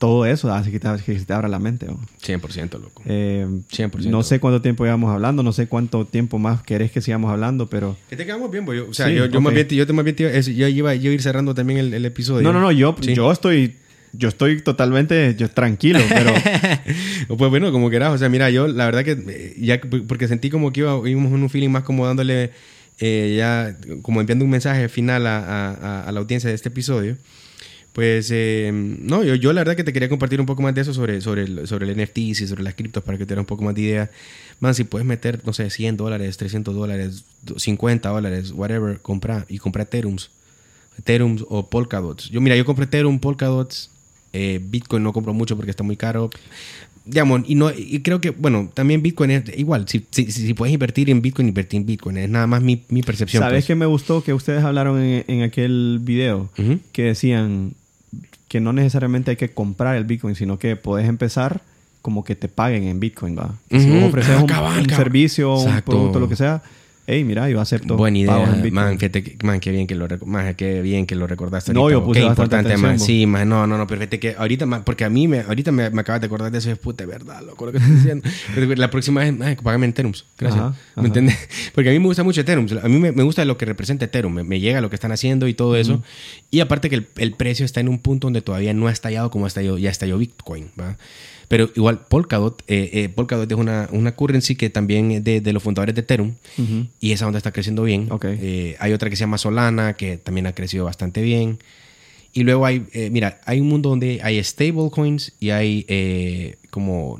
todo eso hace que te, que se te abra la mente. ¿va?
100% loco.
Eh,
100%.
No sé cuánto tiempo llevamos hablando, no sé cuánto tiempo más querés que sigamos hablando, pero...
Que te quedamos bien, pues, yo, o sea,
Sí,
yo, yo
ok.
más bien, te- yo te más bien te iba- yo iba yo iba a ir cerrando también el, el episodio.
No, no, no, yo,
Sí.
yo estoy... Yo estoy totalmente yo, tranquilo, pero...
pues bueno, como quieras. O sea, mira, yo la verdad que eh, ya que- porque sentí como que iba, íbamos en un feeling más como dándole eh, ya, como enviando un mensaje final a, a- a- a la audiencia de este episodio. Pues eh, no, yo, yo la verdad que te quería compartir un poco más de eso sobre, sobre, el, sobre el NFTs y sobre las criptos para que te un poco más de idea. Man, si puedes meter, no sé, 100 dólares, 300 dólares, 50 dólares, whatever, compra y compra Ethereums. Ethereum o Polkadots. Yo, mira, yo compré Ethereum, Polkadots. eh, Bitcoin no compro mucho porque está muy caro. Digamos, y, no, y creo que, bueno, también Bitcoin es igual. Si, si, si puedes invertir en Bitcoin, invertir en Bitcoin. Es nada más mi, mi percepción.
¿Sabes
pues.
qué me gustó que ustedes hablaron en, en aquel video?
Ujú.
Que decían que no necesariamente hay que comprar el Bitcoin, sino que puedes empezar como que te paguen en Bitcoin, ¿va? Si
Ujú.
vos ofreces
Ah,
un,
cabal,
un
cabal.
servicio, un
Exacto.
producto, lo que sea, hey, mira, yo acepto
Buena idea, man, que- man, qué bien que lo man, qué bien que lo recordaste.
No,
ahorita,
yo puse
qué importante, man. Sí, man, no, no, no, pero fíjate que ahorita, man, porque a mí me, ahorita me, me acabas de acordar de eso, es puta, verdad, loco, lo que estoy diciendo. La próxima vez, man, págame en Ethereum, gracias.
Ajá,
¿Me entiendes? Porque a mí me gusta mucho Ethereum, a mí me, me gusta lo que representa Ethereum, me, me llega lo que están haciendo y todo eso. Y aparte que el, el precio está en un punto donde todavía no ha estallado como estalló, ya estalló Bitcoin, ¿va? Pero igual Polkadot, eh, eh, Polkadot es una, una currency que también es de, de los fundadores de Ethereum y esa onda está creciendo bien. Eh, hay otra que se llama Solana, que también ha crecido bastante bien. Y luego hay, eh, mira, hay un mundo donde hay stablecoins y hay como,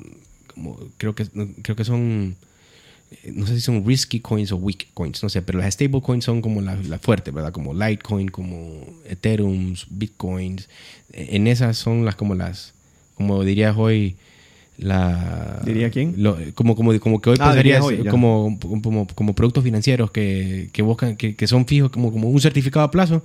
como, creo que, creo que son, no sé si son risky coins o weak coins, no sé, pero las stablecoins son como las la fuertes, ¿verdad? Como Litecoin, como Ethereum, Bitcoins. En esas son las como las, como dirías hoy, la...
¿Diría quién?
lo- como, como, como que hoy
Ah,
pensarías
hoy,
como, como, como productos financieros que, que buscan, que, que son fijos, como, como un certificado a plazo.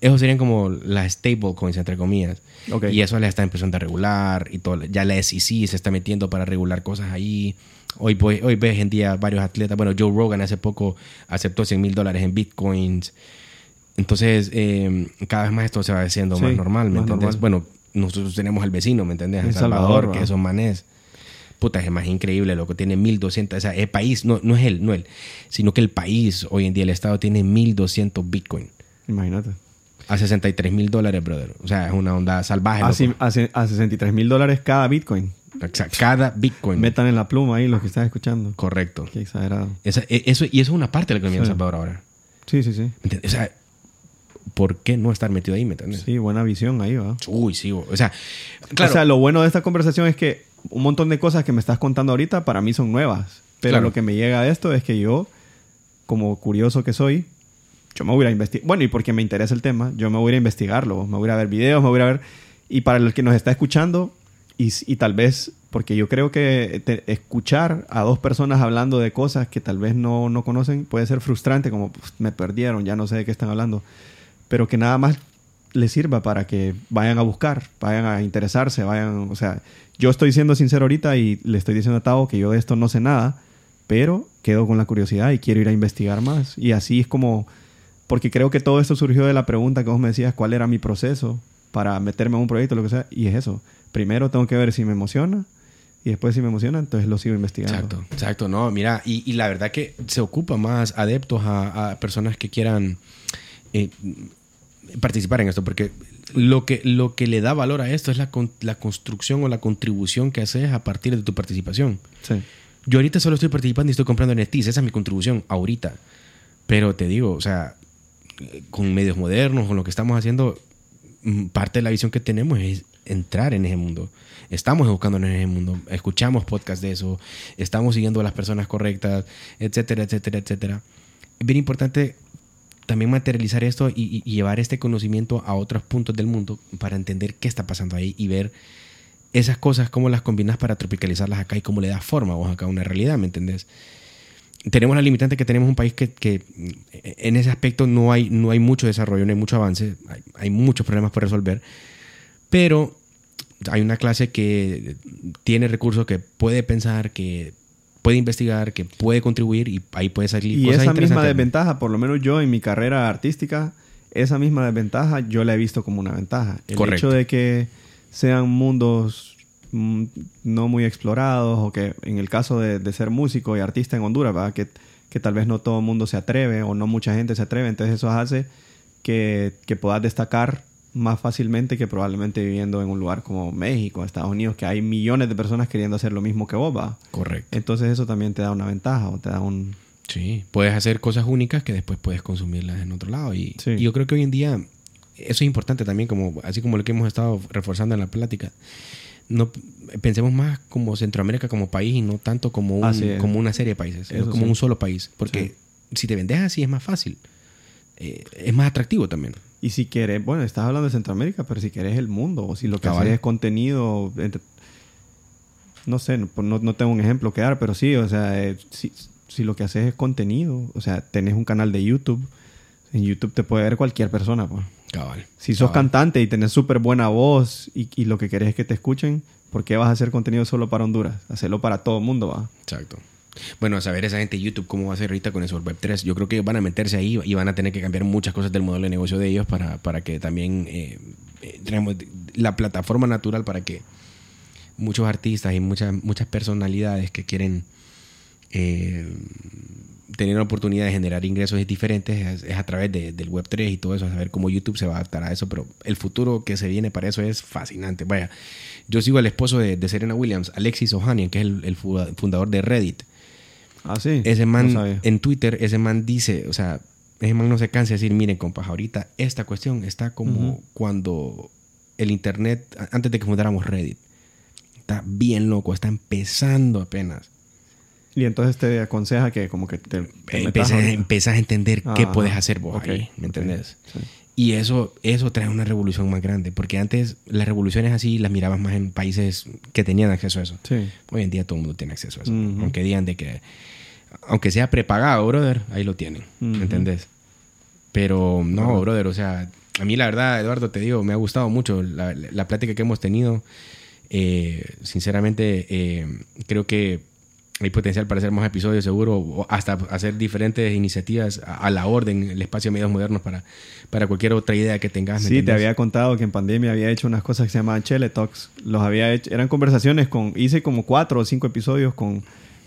Esos serían como las stablecoins, entre comillas.
Ok.
Y eso le está empezando a regular y todo. Ya la SEC se está metiendo para regular cosas ahí. Hoy, voy- hoy ves en día varios atletas. Bueno, Joe Rogan hace poco aceptó 100 mil dólares en bitcoins. Entonces, eh, cada vez más esto se va haciendo
Sí,
más normal, ¿me
normal.
Bueno, nosotros tenemos al vecino, ¿me entendés? En
En
Salvador,
Salvador,
que esos manés. Puta, es más increíble, loco. Tiene 1200. O sea, el país, no, no es él, no él, sino que el país, hoy en día, el Estado tiene 1200 bitcoin
Imagínate.
a 63 mil dólares, brother. O sea, es una onda salvaje.
A,
loco.
a, a 63 mil dólares cada Bitcoin.
O sea, cada bitcoin.
Metan en la pluma ahí los que están escuchando.
Correcto.
Qué exagerado.
Esa- e- eso, y eso es una parte de la economía de. El Salvador ahora.
Sí, sí, sí.
O sea, ¿por qué no estar metido ahí, me entiendes?
Sí, buena visión ahí, va.
Uy, sí. O sea, claro.
O sea, lo bueno de esta conversación es que un montón de cosas que me estás contando ahorita para mí son nuevas. Pero
Claro.
lo que me llega a esto es que yo, como curioso que soy, yo me voy a investigar. Bueno, y porque me interesa el tema, yo me voy a investigarlo. Me voy a ver videos, me voy a ver. Y para el que nos está escuchando, y, y tal vez, porque yo creo que te- escuchar a dos personas hablando de cosas que tal vez no, no conocen puede ser frustrante, como "Pues, me perdieron, ya no sé de qué están hablando. Pero que nada más les sirva para que vayan a buscar, vayan a interesarse, vayan, o sea, yo estoy siendo sincero ahorita y le estoy diciendo a Tavo que yo de esto no sé nada, pero quedo con la curiosidad y quiero ir a investigar más. Y así es como, porque creo que todo esto surgió de la pregunta que vos me decías, ¿cuál era mi proceso para meterme en un proyecto, lo que sea? Y es eso. Primero tengo que ver si me emociona y después si me emociona, entonces lo sigo investigando.
Exacto, exacto. No, mira, y, la verdad que se ocupa más adeptos a, a personas que quieran eh, participar en esto, porque lo que, lo que le da valor a esto es la, con- la construcción o la contribución que haces a partir de tu participación.
Sí.
Yo ahorita solo estoy participando y estoy comprando NFTs, esa es mi contribución ahorita. Pero te digo, o sea, con medios modernos, con lo que estamos haciendo, mm, parte de la visión que tenemos es entrar en ese mundo. Estamos buscando en ese mundo, escuchamos podcasts de eso, estamos siguiendo a las personas correctas, etcétera, etcétera, etcétera. Es bien importante también materializar esto y, llevar este conocimiento a otros puntos del mundo para entender qué está pasando ahí y ver esas cosas, cómo las combinas para tropicalizarlas acá y cómo le das forma vos acá a una realidad, ¿me entendés? Tenemos la limitante que tenemos un país que, que en ese aspecto no hay, no hay mucho desarrollo, no hay mucho avance, hay muchos problemas por resolver, pero hay una clase que tiene recursos, que puede pensar, que puede investigar, que puede contribuir y ahí puede salir
y esa misma desventaja, por lo menos yo en mi carrera artística, esa misma desventaja yo la he visto como una ventaja. El hecho de que sean mundos mm, no muy explorados o que en el caso de, ser músico y artista en Honduras, ¿verdad? Que, que tal vez no todo el mundo se atreve o no mucha gente se atreve, entonces eso hace que, que puedas destacar más fácilmente que probablemente viviendo en un lugar como México, Estados Unidos, que hay millones de personas queriendo hacer lo mismo que vos, va.
Correcto.
Entonces eso también te da una ventaja o te da un...
Sí, puedes hacer cosas únicas que después puedes consumirlas en otro lado. Y, y yo creo que hoy en día eso es importante también, como, así como lo que hemos estado reforzando en la plática. No, pensemos más como Centroamérica como país y no tanto como, un, como una serie de países, como un solo país. Porque si te vendes así es más fácil. Eh, es más atractivo también.
Y si quieres, bueno, estás hablando de Centroamérica, pero si quieres el mundo, o si lo que haces es contenido, no sé, no, no, tengo un ejemplo que dar, pero sí, o sea, eh, si, si, lo que haces es contenido, o sea, tenés un canal de YouTube, en YouTube te puede ver cualquier persona, pues.
Cabal.
Si sos cantante y tenés súper buena voz y, y, lo que querés es que te escuchen, ¿por qué vas a hacer contenido solo para Honduras? Hacerlo para todo el mundo, va.
Exacto. Bueno, a saber esa gente de YouTube cómo va a ser ahorita con eso Web 3. Yo creo que van a meterse ahí y van a tener que cambiar muchas cosas del modelo de negocio de ellos para, para que también eh, eh tenemos la plataforma natural para que muchos artistas y muchas, muchas personalidades que quieren eh, tener la oportunidad de generar ingresos diferentes es, a través del Web 3 y todo eso, a saber cómo YouTube se va a adaptar a eso, pero el futuro que se viene para eso es fascinante. Vaya, yo sigo al esposo de, Serena Williams, Alexis Ohanian, que es el fundador de Reddit
Ah, sí.
Ese man, en Twitter, ese man dice, o sea, ese man no se cansa de decir, miren, compas, ahorita esta cuestión está como cuando el Internet, antes de que fundáramos Reddit, está bien loco, está empezando apenas.
Y entonces te aconseja que como que te...
empiezas, a entender qué puedes hacer vos ahí, ¿me entendés? Y eso, eso trae una revolución más grande, porque antes las revoluciones así las mirabas más en países que tenían acceso a eso. Hoy en día todo el mundo tiene acceso a eso. Aunque digan de que aunque sea prepagado, brother, ahí lo tienen. ¿Me entendés? Pero no, brother, o sea, a mí la verdad, Eduardo, te digo, me ha gustado mucho la, la plática que hemos tenido. Eh, sinceramente, eh, creo que hay potencial para hacer más episodios, seguro, o hasta hacer diferentes iniciativas a, la orden, el espacio de medios modernos para, para cualquier otra idea que tengas.
Sí, te había contado que en pandemia había hecho unas cosas que se llamaban Chele Talks. Los había hecho, eran conversaciones con, hice como cuatro o cinco episodios con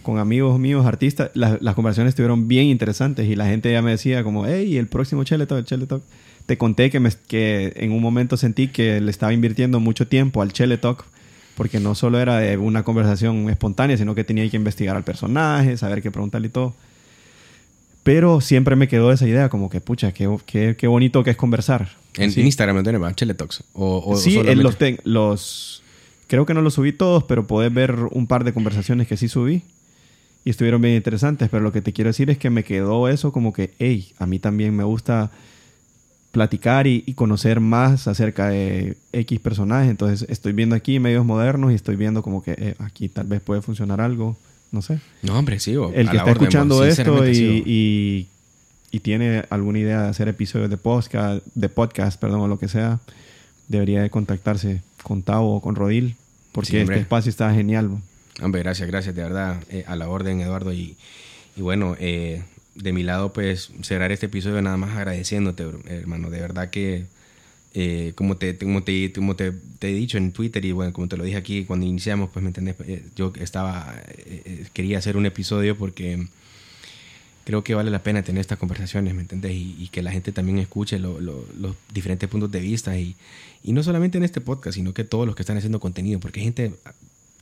con amigos míos, artistas, las, conversaciones estuvieron bien interesantes y la gente ya me decía como, hey, el próximo Chele Talk, Chele Talk. Te conté que, me, que en un momento sentí que le estaba invirtiendo mucho tiempo al Chele Talk porque no solo era de una conversación espontánea, sino que tenía que investigar al personaje, saber qué preguntarle y todo. Pero siempre me quedó esa idea, como que, pucha, qué, qué, qué bonito que es conversar.
En Instagram no Chele Talks. O,
sí, en los, los... Creo que no los subí todos, pero podés ver un par de conversaciones que sí subí y estuvieron bien interesantes, pero lo que te quiero decir es que me quedó eso como que, hey, a mí también me gusta platicar y, conocer más acerca de X personajes, entonces estoy viendo aquí medios modernos y estoy viendo como que eh, aquí tal vez puede funcionar algo, no sé.
No, hombre.
El que está escuchando esto y, y, tiene alguna idea de hacer episodios de podcast, de podcast, perdón, o lo que sea, debería de contactarse con Tavo o con Rodil, porque este espacio está genial.
Hombre, gracias, gracias, de verdad, eh, a la orden, Eduardo. Y, y bueno, eh, de mi lado, pues cerrar este episodio nada más agradeciéndote, hermano. De verdad que, eh, como, te, como, te, como te, he dicho en Twitter y bueno, como te lo dije aquí cuando iniciamos, pues me entendés, yo estaba, quería hacer un episodio porque creo que vale la pena tener estas conversaciones, ¿me entiendes? Y, que la gente también escuche los diferentes puntos de vista y, y no solamente en este podcast, sino que todos los que están haciendo contenido, porque hay gente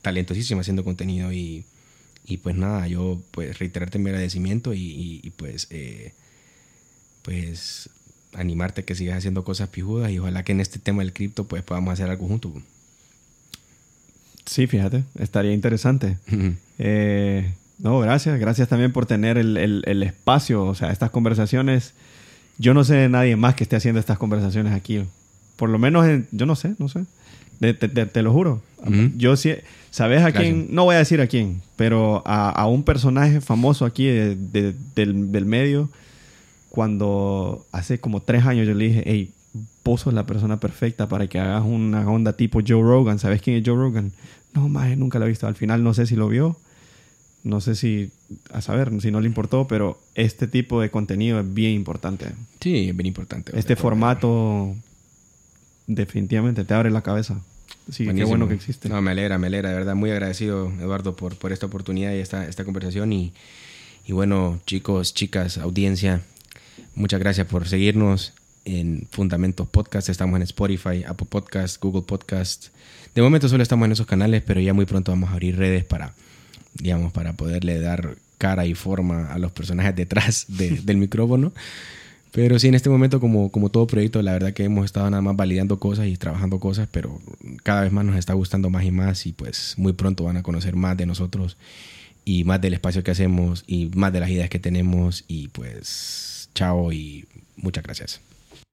talentosísima haciendo contenido y, y pues nada, yo pues reiterarte mi agradecimiento y, y, pues, eh, pues animarte a que sigas haciendo cosas pijudas y ojalá que en este tema del cripto pues podamos hacer algo juntos.
Sí, fíjate, estaría interesante. Eh, no, gracias. Gracias también por tener el, el, espacio. O sea, estas conversaciones. Yo no sé de nadie más que esté haciendo estas conversaciones aquí. Por lo menos, yo no sé, no sé. te, lo juro. Yo sí. ¿Sabes a quién? No voy a decir a quién, pero a, a un personaje famoso aquí del, del, medio. Cuando hace como tres años yo le dije, hey, vos sos la persona perfecta para que hagas una onda tipo Joe Rogan. ¿Sabes quién es Joe Rogan? No, más nunca lo he visto. Al final no sé si lo vio no sé si, a saber, si no le importó, pero este tipo de contenido es bien importante.
Sí, es bien importante.
Este formato definitivamente te abre la cabeza. Sí, qué bueno que existe.
No, me alegra, me alegra, de verdad. Muy agradecido, Eduardo, por, por esta oportunidad y esta, esta conversación. Y, y bueno, chicos, chicas, audiencia, muchas gracias por seguirnos en Fundamentos Podcast. Estamos en Spotify, Apple Podcast, Google Podcast. De momento solo estamos en esos canales, pero ya muy pronto vamos a abrir redes para digamos, para poderle dar cara y forma a los personajes detrás del micrófono. Pero sí, en este momento, como, como todo proyecto, la verdad que hemos estado nada más validando cosas y trabajando cosas, pero cada vez más nos está gustando más y más y pues muy pronto van a conocer más de nosotros y más del espacio que hacemos y más de las ideas que tenemos y pues chao y muchas gracias.